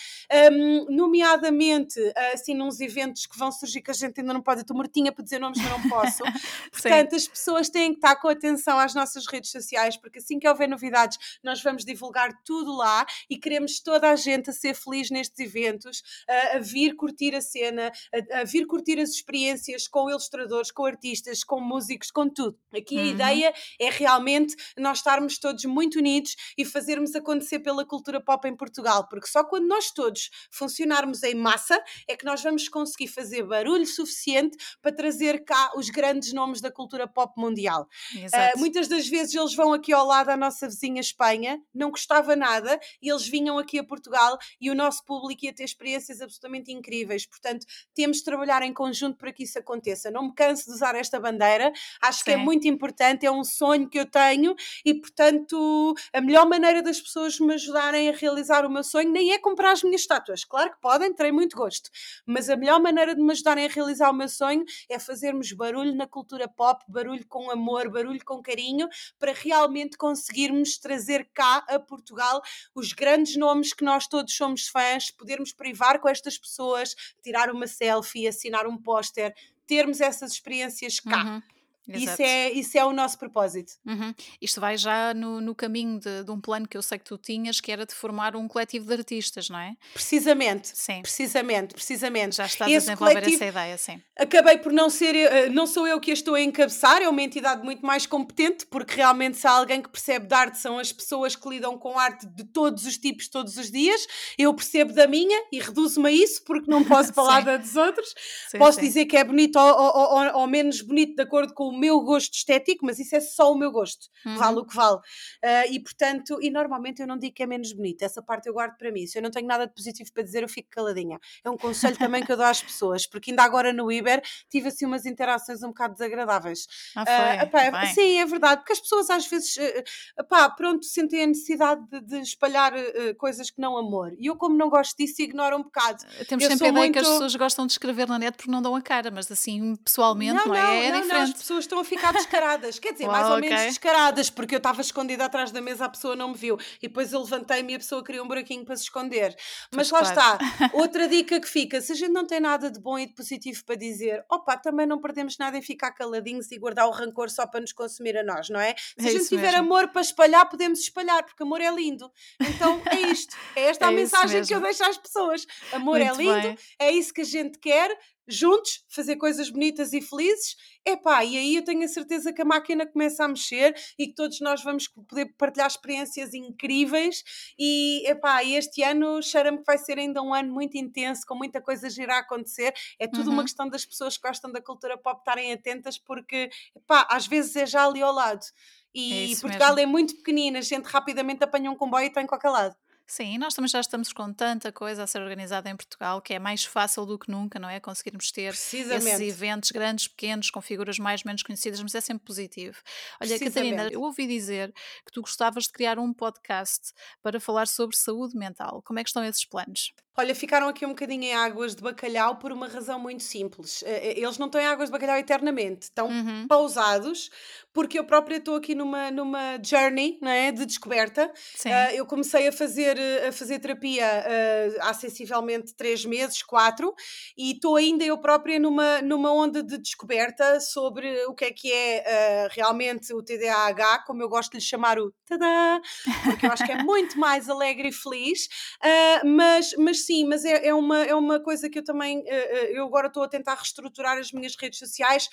hum, nomeadamente assim nos eventos que vão surgir que a gente ainda não pode, estou mortinha para dizer nomes, mas não posso. Portanto, as pessoas têm que estar com atenção às nossas redes sociais, porque assim que houver novidades, nós vamos divulgar tudo lá e queremos toda a gente a ser feliz nestes eventos, a, a vir curtir a cena, a, a vir curtir as experiências com ilustradores, com artistas, com músicos, com tudo. Aqui a Uhum. ideia é realmente nós estarmos todos muito unidos e fazermos acontecer pela cultura pop em Portugal, porque só quando nós todos funcionarmos em massa é que nós vamos conseguir fazer barulho suficiente para trazer cá os grandes nomes da cultura pop mundial. Exato. muitas das vezes eles vão aqui ao lado da nossa vizinha Espanha, não custava nada, e eles vinham aqui a Portugal e o nosso público ia ter experiências absolutamente incríveis. Portanto, temos de trabalhar em conjunto para que isso aconteça. Não me canso de usar esta bandeira, acho que é Sim. muito importante, é um sonho que eu tenho e, portanto, a melhor maneira das pessoas me ajudarem a realizar o meu sonho nem é comprar as minhas estátuas. Claro que podem, terei muito gosto, mas a melhor maneira de me ajudarem a realizar o meu sonho é fazermos barulho na cultura pop, barulho com amor, barulho com carinho, para realmente conseguirmos trazer cá a Portugal os grandes nomes que nós todos somos fãs, podermos privar com estas pessoas, tirar uma selfie, assinar um póster, termos essas experiências cá. Uhum. Isso é, isso é o nosso propósito. Uhum. Isto vai já no, no caminho de, de um plano que eu sei que tu tinhas, que era de formar um coletivo de artistas, não é? Precisamente. Sim. Precisamente, precisamente. Já estás a desenvolver coletivo- essa ideia, sim. Acabei por não ser, eh, não sou eu que a estou a encabeçar, é uma entidade muito mais competente, porque realmente se há alguém que percebe de arte são as pessoas que lidam com arte de todos os tipos, todos os dias. Eu percebo da minha e reduzo-me a isso, porque não posso falar da dos outros. Sim, Posso sim. dizer que é bonito ou, ou- ou- ou menos bonito de acordo com o meu gosto estético, mas isso é só o meu gosto, Uhum. vale o que vale. Ah, e portanto, e normalmente eu não digo que é menos bonito, essa parte eu guardo para mim. Se eu não tenho nada de positivo para dizer, eu fico caladinha. É um conselho também que eu dou às pessoas, porque ainda agora no Iber tive assim umas interações um bocado desagradáveis. Ah, Ah, foi. epá, Bem. sim, é verdade, porque as pessoas às vezes, epá, pronto, sentem a necessidade de, de espalhar eh, coisas que não amor. E eu, como não gosto disso, ignoro um bocado. Temos eu sempre a ideia que as muito- pessoas gostam de escrever na net porque não dão a cara, mas assim, pessoalmente, não, não, é? É não, não, as diferente. Pessoas estão a ficar descaradas. Quer dizer, Uau, mais ou ok. menos descaradas, porque eu estava escondida atrás da mesa, a pessoa não me viu. E depois eu levantei-me e a pessoa queria um buraquinho para se esconder. Mas lá Pois, claro. está. Outra dica que fica: se a gente não tem nada de bom e de positivo para dizer, opa, também não perdemos nada em ficar caladinhos e guardar o rancor só para nos consumir a nós, não é? Se É a gente tiver mesmo. amor para espalhar, podemos espalhar, porque amor é lindo. Então é isto. É esta a É isso mensagem que eu mesmo. deixo às pessoas. Amor é Muito lindo, bem. é isso que a gente quer. Juntos, fazer coisas bonitas e felizes, epá, e aí eu tenho a certeza que a máquina começa a mexer e que todos nós vamos poder partilhar experiências incríveis e, epá, este ano cheira-me que vai ser ainda um ano muito intenso, com muita coisa gira a acontecer, é tudo uhum. uma questão das pessoas que gostam da cultura pop estarem atentas porque, epá, às vezes é já ali ao lado. E é Portugal mesmo. é muito pequenina, a gente rapidamente apanha um comboio e está em qualquer lado. Sim, nós também já estamos com tanta coisa a ser organizada em Portugal que é mais fácil do que nunca, não é? Conseguirmos ter esses eventos grandes, pequenos, com figuras mais ou menos conhecidas, mas é sempre positivo. Olha, Catarina, eu ouvi dizer que tu gostavas de criar um podcast para falar sobre saúde mental. Como é que estão esses planos? Olha, ficaram aqui um bocadinho em águas de bacalhau por uma razão muito simples. Eh, eh, eles não estão em águas de bacalhau eternamente, estão uhum. pausados, porque eu própria estou aqui numa, numa journey não é, de descoberta. Uh, eu comecei a fazer, a fazer terapia uh, há sensivelmente três meses, quatro, e estou ainda eu própria numa, numa onda de descoberta sobre o que é que é uh, realmente o TDAH, como eu gosto de lhe chamar o tadã, porque eu acho que é muito mais alegre e feliz, mas, mas sim, mas é, é, uma, é uma coisa que eu também, eu agora estou a tentar reestruturar as minhas redes sociais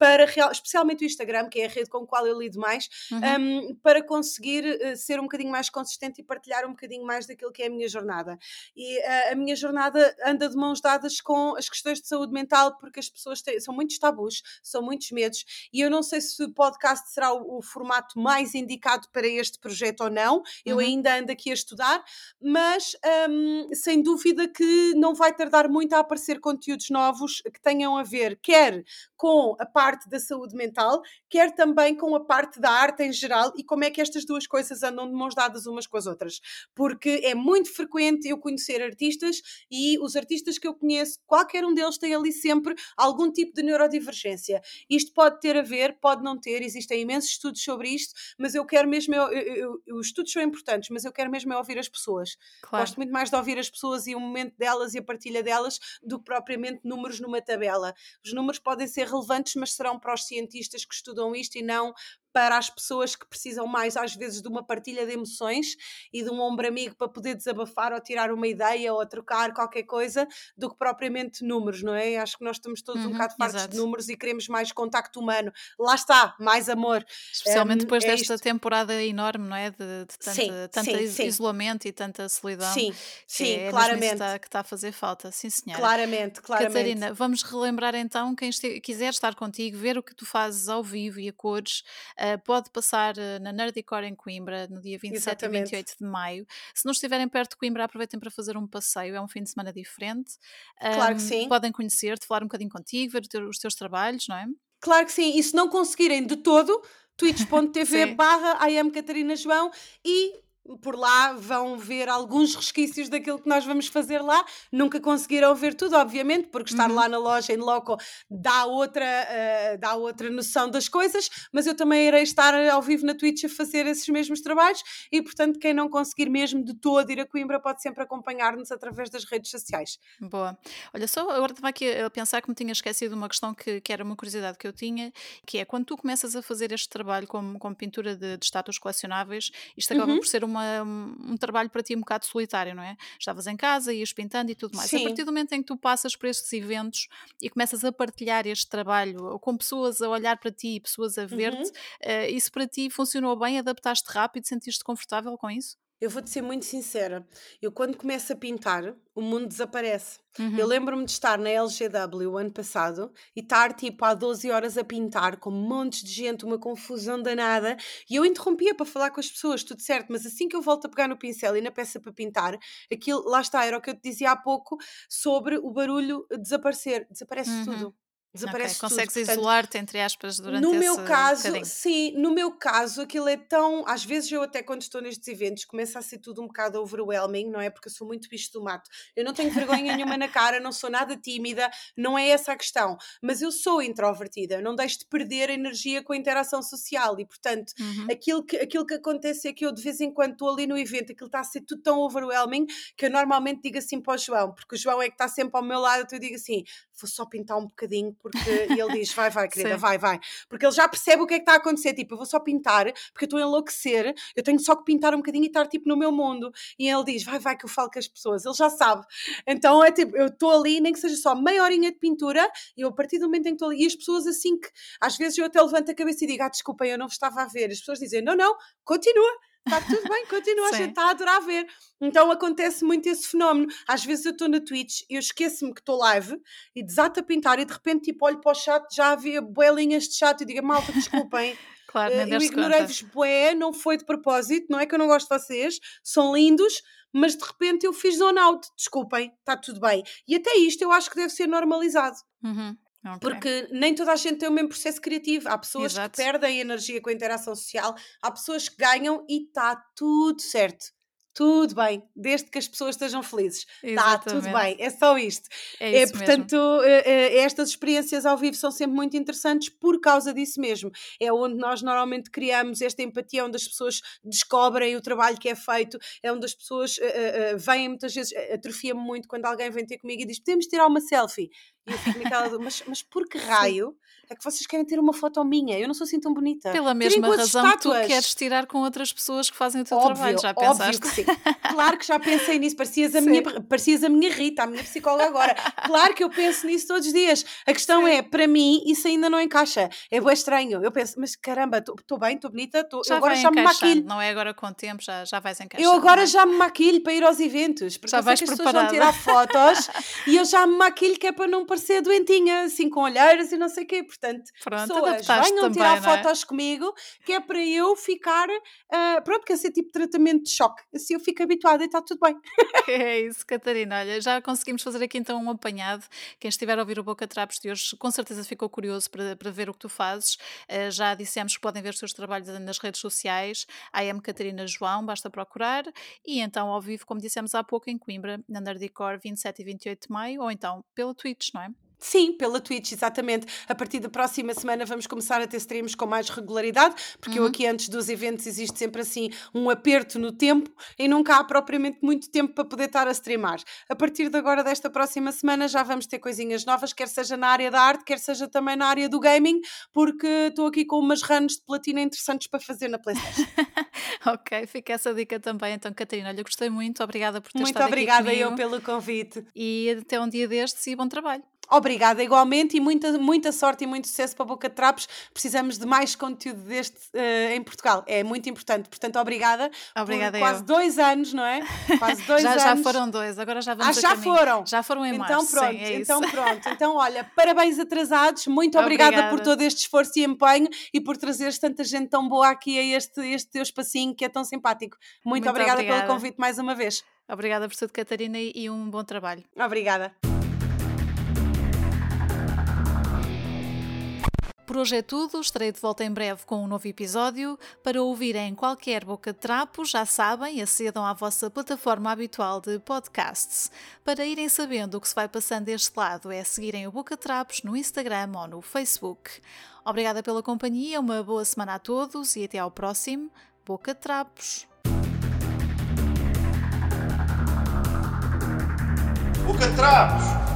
para, especialmente o Instagram, que é a rede com a qual eu lido mais, uhum. um, para conseguir uh, ser um bocadinho mais consistente e partilhar um bocadinho mais daquilo que é a minha jornada. E uh, a minha jornada anda de mãos dadas com as questões de saúde mental, porque as pessoas têm, são muitos tabus, são muitos medos, e eu não sei se o podcast será o, o formato mais indicado para este projeto ou não, eu uhum. ainda ando aqui a estudar, mas um, sem dúvida que não vai tardar muito a aparecer conteúdos novos que tenham a ver quer com a parte parte da saúde mental, quer também com a parte da arte em geral e como é que estas duas coisas andam de mãos dadas umas com as outras. Porque é muito frequente eu conhecer artistas e os artistas que eu conheço, qualquer um deles tem ali sempre algum tipo de neurodivergência. Isto pode ter a ver, pode não ter, existem imensos estudos sobre isto, mas eu quero mesmo, eu, eu, eu, os estudos são importantes, mas eu quero mesmo é ouvir as pessoas. Claro. Gosto muito mais de ouvir as pessoas e o momento delas e a partilha delas do que propriamente números numa tabela. Os números podem ser relevantes, mas serão para os cientistas que estudam isto e não para as pessoas que precisam mais, às vezes, de uma partilha de emoções e de um ombro amigo para poder desabafar ou tirar uma ideia ou trocar qualquer coisa, do que propriamente números, não é? Acho que nós estamos todos uhum, um bocado fartos de números e queremos mais contacto humano. Lá está, mais amor. Especialmente um, depois é desta isto. temporada enorme, não é? De, de tanta, sim, tanto sim, sim. isolamento e tanta solidão. Sim, sim, é claramente. Que está, que está, a fazer falta, sim senhora. Claramente, claramente. Catarina, vamos relembrar então, quem quiser estar contigo, ver o que tu fazes ao vivo e a cores, Uh, pode passar uh, na Nerdicore em Coimbra no dia 27 Exatamente. e 28 de maio. Se não estiverem perto de Coimbra, aproveitem para fazer um passeio, é um fim de semana diferente. Claro um, que sim. Podem conhecer-te, falar um bocadinho contigo, ver os teus trabalhos, não é? Claro que sim, e se não conseguirem de todo, twitch.tv barra João e por lá vão ver alguns resquícios daquilo que nós vamos fazer lá. Nunca conseguiram ver tudo, obviamente, porque estar uhum. lá na loja em loco dá outra, uh, dá outra noção das coisas, mas eu também irei estar ao vivo na Twitch a fazer esses mesmos trabalhos e, portanto, quem não conseguir mesmo de todo ir a Coimbra pode sempre acompanhar-nos através das redes sociais. Boa. Olha, só agora estava aqui a pensar que me tinha esquecido uma questão que, que era uma curiosidade que eu tinha, que é quando tu começas a fazer este trabalho como, como pintura de, de estátuas colecionáveis, isto acaba uhum. por ser uma uma, um trabalho para ti um bocado solitário, não é? Estavas em casa, ias pintando e tudo mais. Sim. A partir do momento em que tu passas por estes eventos e começas a partilhar este trabalho com pessoas a olhar para ti, pessoas a ver-te, uhum. uh, isso para ti funcionou bem? Adaptaste rápido? Sentiste confortável com isso? Eu vou-te ser muito sincera. Eu, quando começo a pintar, o mundo desaparece. Uhum. Eu lembro-me de estar na LGW o ano passado e estar tipo há 12 horas a pintar com montes de gente, uma confusão danada. E eu interrompia para falar com as pessoas, tudo certo, mas assim que eu volto a pegar no pincel e na peça para pintar, aquilo, lá está, era o que eu te dizia há pouco sobre o barulho desaparecer. Desaparece uhum. tudo. Desaparece okay. Consegues isolar-te, entre aspas, durante No meu caso, bocadinho. sim, no meu caso, aquilo é tão. Às vezes eu, até quando estou nestes eventos, começa a ser tudo um bocado overwhelming, não é? Porque eu sou muito bicho do mato. Eu não tenho vergonha nenhuma na cara, não sou nada tímida, não é essa a questão. Mas eu sou introvertida, não deixo de perder energia com a interação social e, portanto, uhum. aquilo, que, aquilo que acontece é que eu de vez em quando estou ali no evento, aquilo está a ser tudo tão overwhelming que eu normalmente digo assim para o João, porque o João é que está sempre ao meu lado, então eu digo assim: vou só pintar um bocadinho porque ele diz: vai, vai, querida, vai, vai. Porque ele já percebe o que é que está a acontecer. Tipo, eu vou só pintar, porque eu estou a enlouquecer, eu tenho só que pintar um bocadinho e estar tipo no meu mundo. E ele diz: vai, vai, que eu falo com as pessoas. Ele já sabe. Então é tipo, eu estou ali, nem que seja só meia horinha de pintura, e eu a partir do momento em que estou ali, e as pessoas assim que às vezes eu até levanto a cabeça e digo: ah, desculpem, eu não estava a ver. As pessoas dizem: não, não, continua está tudo bem, continua, a gente está a adorar ver. Então acontece muito esse fenómeno. Às vezes eu estou na Twitch e eu esqueço-me que estou live e desato a pintar e de repente tipo olho para o chat, já havia boelinhas de chat e digo, malta, desculpem. Claro, uh, eu ignorei-vos bué, não foi de propósito, não é que eu não gosto de vocês, são lindos, mas de repente eu fiz zone out, desculpem, está tudo bem. E até isto eu acho que deve ser normalizado. Uhum. Okay. Porque nem toda a gente tem o mesmo processo criativo. Há pessoas Exato. que perdem energia com a interação social, há pessoas que ganham e está tudo certo tudo bem, desde que as pessoas estejam felizes. Está tudo bem, é só isto. É, é portanto, eh, eh, estas experiências ao vivo são sempre muito interessantes por causa disso mesmo. É onde nós normalmente criamos esta empatia, onde as pessoas descobrem o trabalho que é feito, é onde as pessoas uh, uh, vêm muitas vezes, atrofia-me muito quando alguém vem ter comigo e diz: Podemos tirar uma selfie? E eu fico naquela, mas, mas por que raio? é que vocês querem ter uma foto minha, eu não sou assim tão bonita. Pela mesma razão que tu queres tirar com outras pessoas que fazem o teu óbvio, trabalho, já pensaste? Óbvio que sim. claro que já pensei nisso, parecias a, minha, parecias a minha Rita, a minha psicóloga agora. Claro que eu penso nisso todos os dias. A questão sim. é, para mim, isso ainda não encaixa. É bem estranho. Eu penso, mas caramba, estou bem, estou bonita, tô, já eu agora já me maquilho. Não é agora com o tempo, já, já vais encaixar. Eu agora é? já me maquilho para ir aos eventos, porque já vais as preparada. pessoas vão tirar fotos e eu já me maquilho que é para não parecer doentinha, assim com olheiras e não sei o quê. Portanto, Pronto, pessoas venham também, tirar é? fotos comigo, que é para eu ficar, uh, pronto, que é ser tipo tratamento de choque. Assim eu fico habituada e está tudo bem. É isso, Catarina. Olha, já conseguimos fazer aqui então um apanhado. Quem estiver a ouvir o Boca Trapos de hoje, com certeza ficou curioso para, para ver o que tu fazes. Uh, já dissemos que podem ver os teus trabalhos nas redes sociais. AM Catarina João, basta procurar. E então ao vivo, como dissemos há pouco, em Coimbra, na Nerdicor, 27 e 28 de maio, ou então pela Twitch, não é? Sim, pela Twitch, exatamente. A partir da próxima semana vamos começar a ter streams com mais regularidade, porque uhum. eu aqui antes dos eventos existe sempre assim um aperto no tempo e nunca há propriamente muito tempo para poder estar a streamar. A partir de agora, desta próxima semana, já vamos ter coisinhas novas, quer seja na área da arte, quer seja também na área do gaming, porque estou aqui com umas runs de platina interessantes para fazer na PlayStation. ok, fica essa dica também. Então, Catarina, olha, gostei muito, obrigada por ter muito estado aqui Muito obrigada eu pelo convite. E até um dia destes e bom trabalho. Obrigada igualmente e muita, muita sorte e muito sucesso para a Boca de Trapos. Precisamos de mais conteúdo deste uh, em Portugal. É muito importante. Portanto, obrigada. Obrigada por quase dois anos, não é? Quase dois já, anos. Já foram dois, agora já vamos Ah, já caminho. foram? Já foram em então, março. Pronto, sim, é então pronto. Então, olha, parabéns atrasados. Muito obrigada, obrigada, por todo este esforço e empenho e por trazeres tanta gente tão boa aqui a este, este teu espacinho que é tão simpático. Muito, muito obrigada, obrigada pelo convite mais uma vez. Obrigada por tudo, Catarina, e um bom trabalho. Obrigada. Por hoje é tudo, estarei de volta em breve com um novo episódio. Para ouvirem qualquer boca de trapo, já sabem, acedam à vossa plataforma habitual de podcasts. Para irem sabendo o que se vai passando deste lado, é seguirem o Boca Trapos no Instagram ou no Facebook. Obrigada pela companhia, uma boa semana a todos e até ao próximo Boca Trapos. Boca Trapos!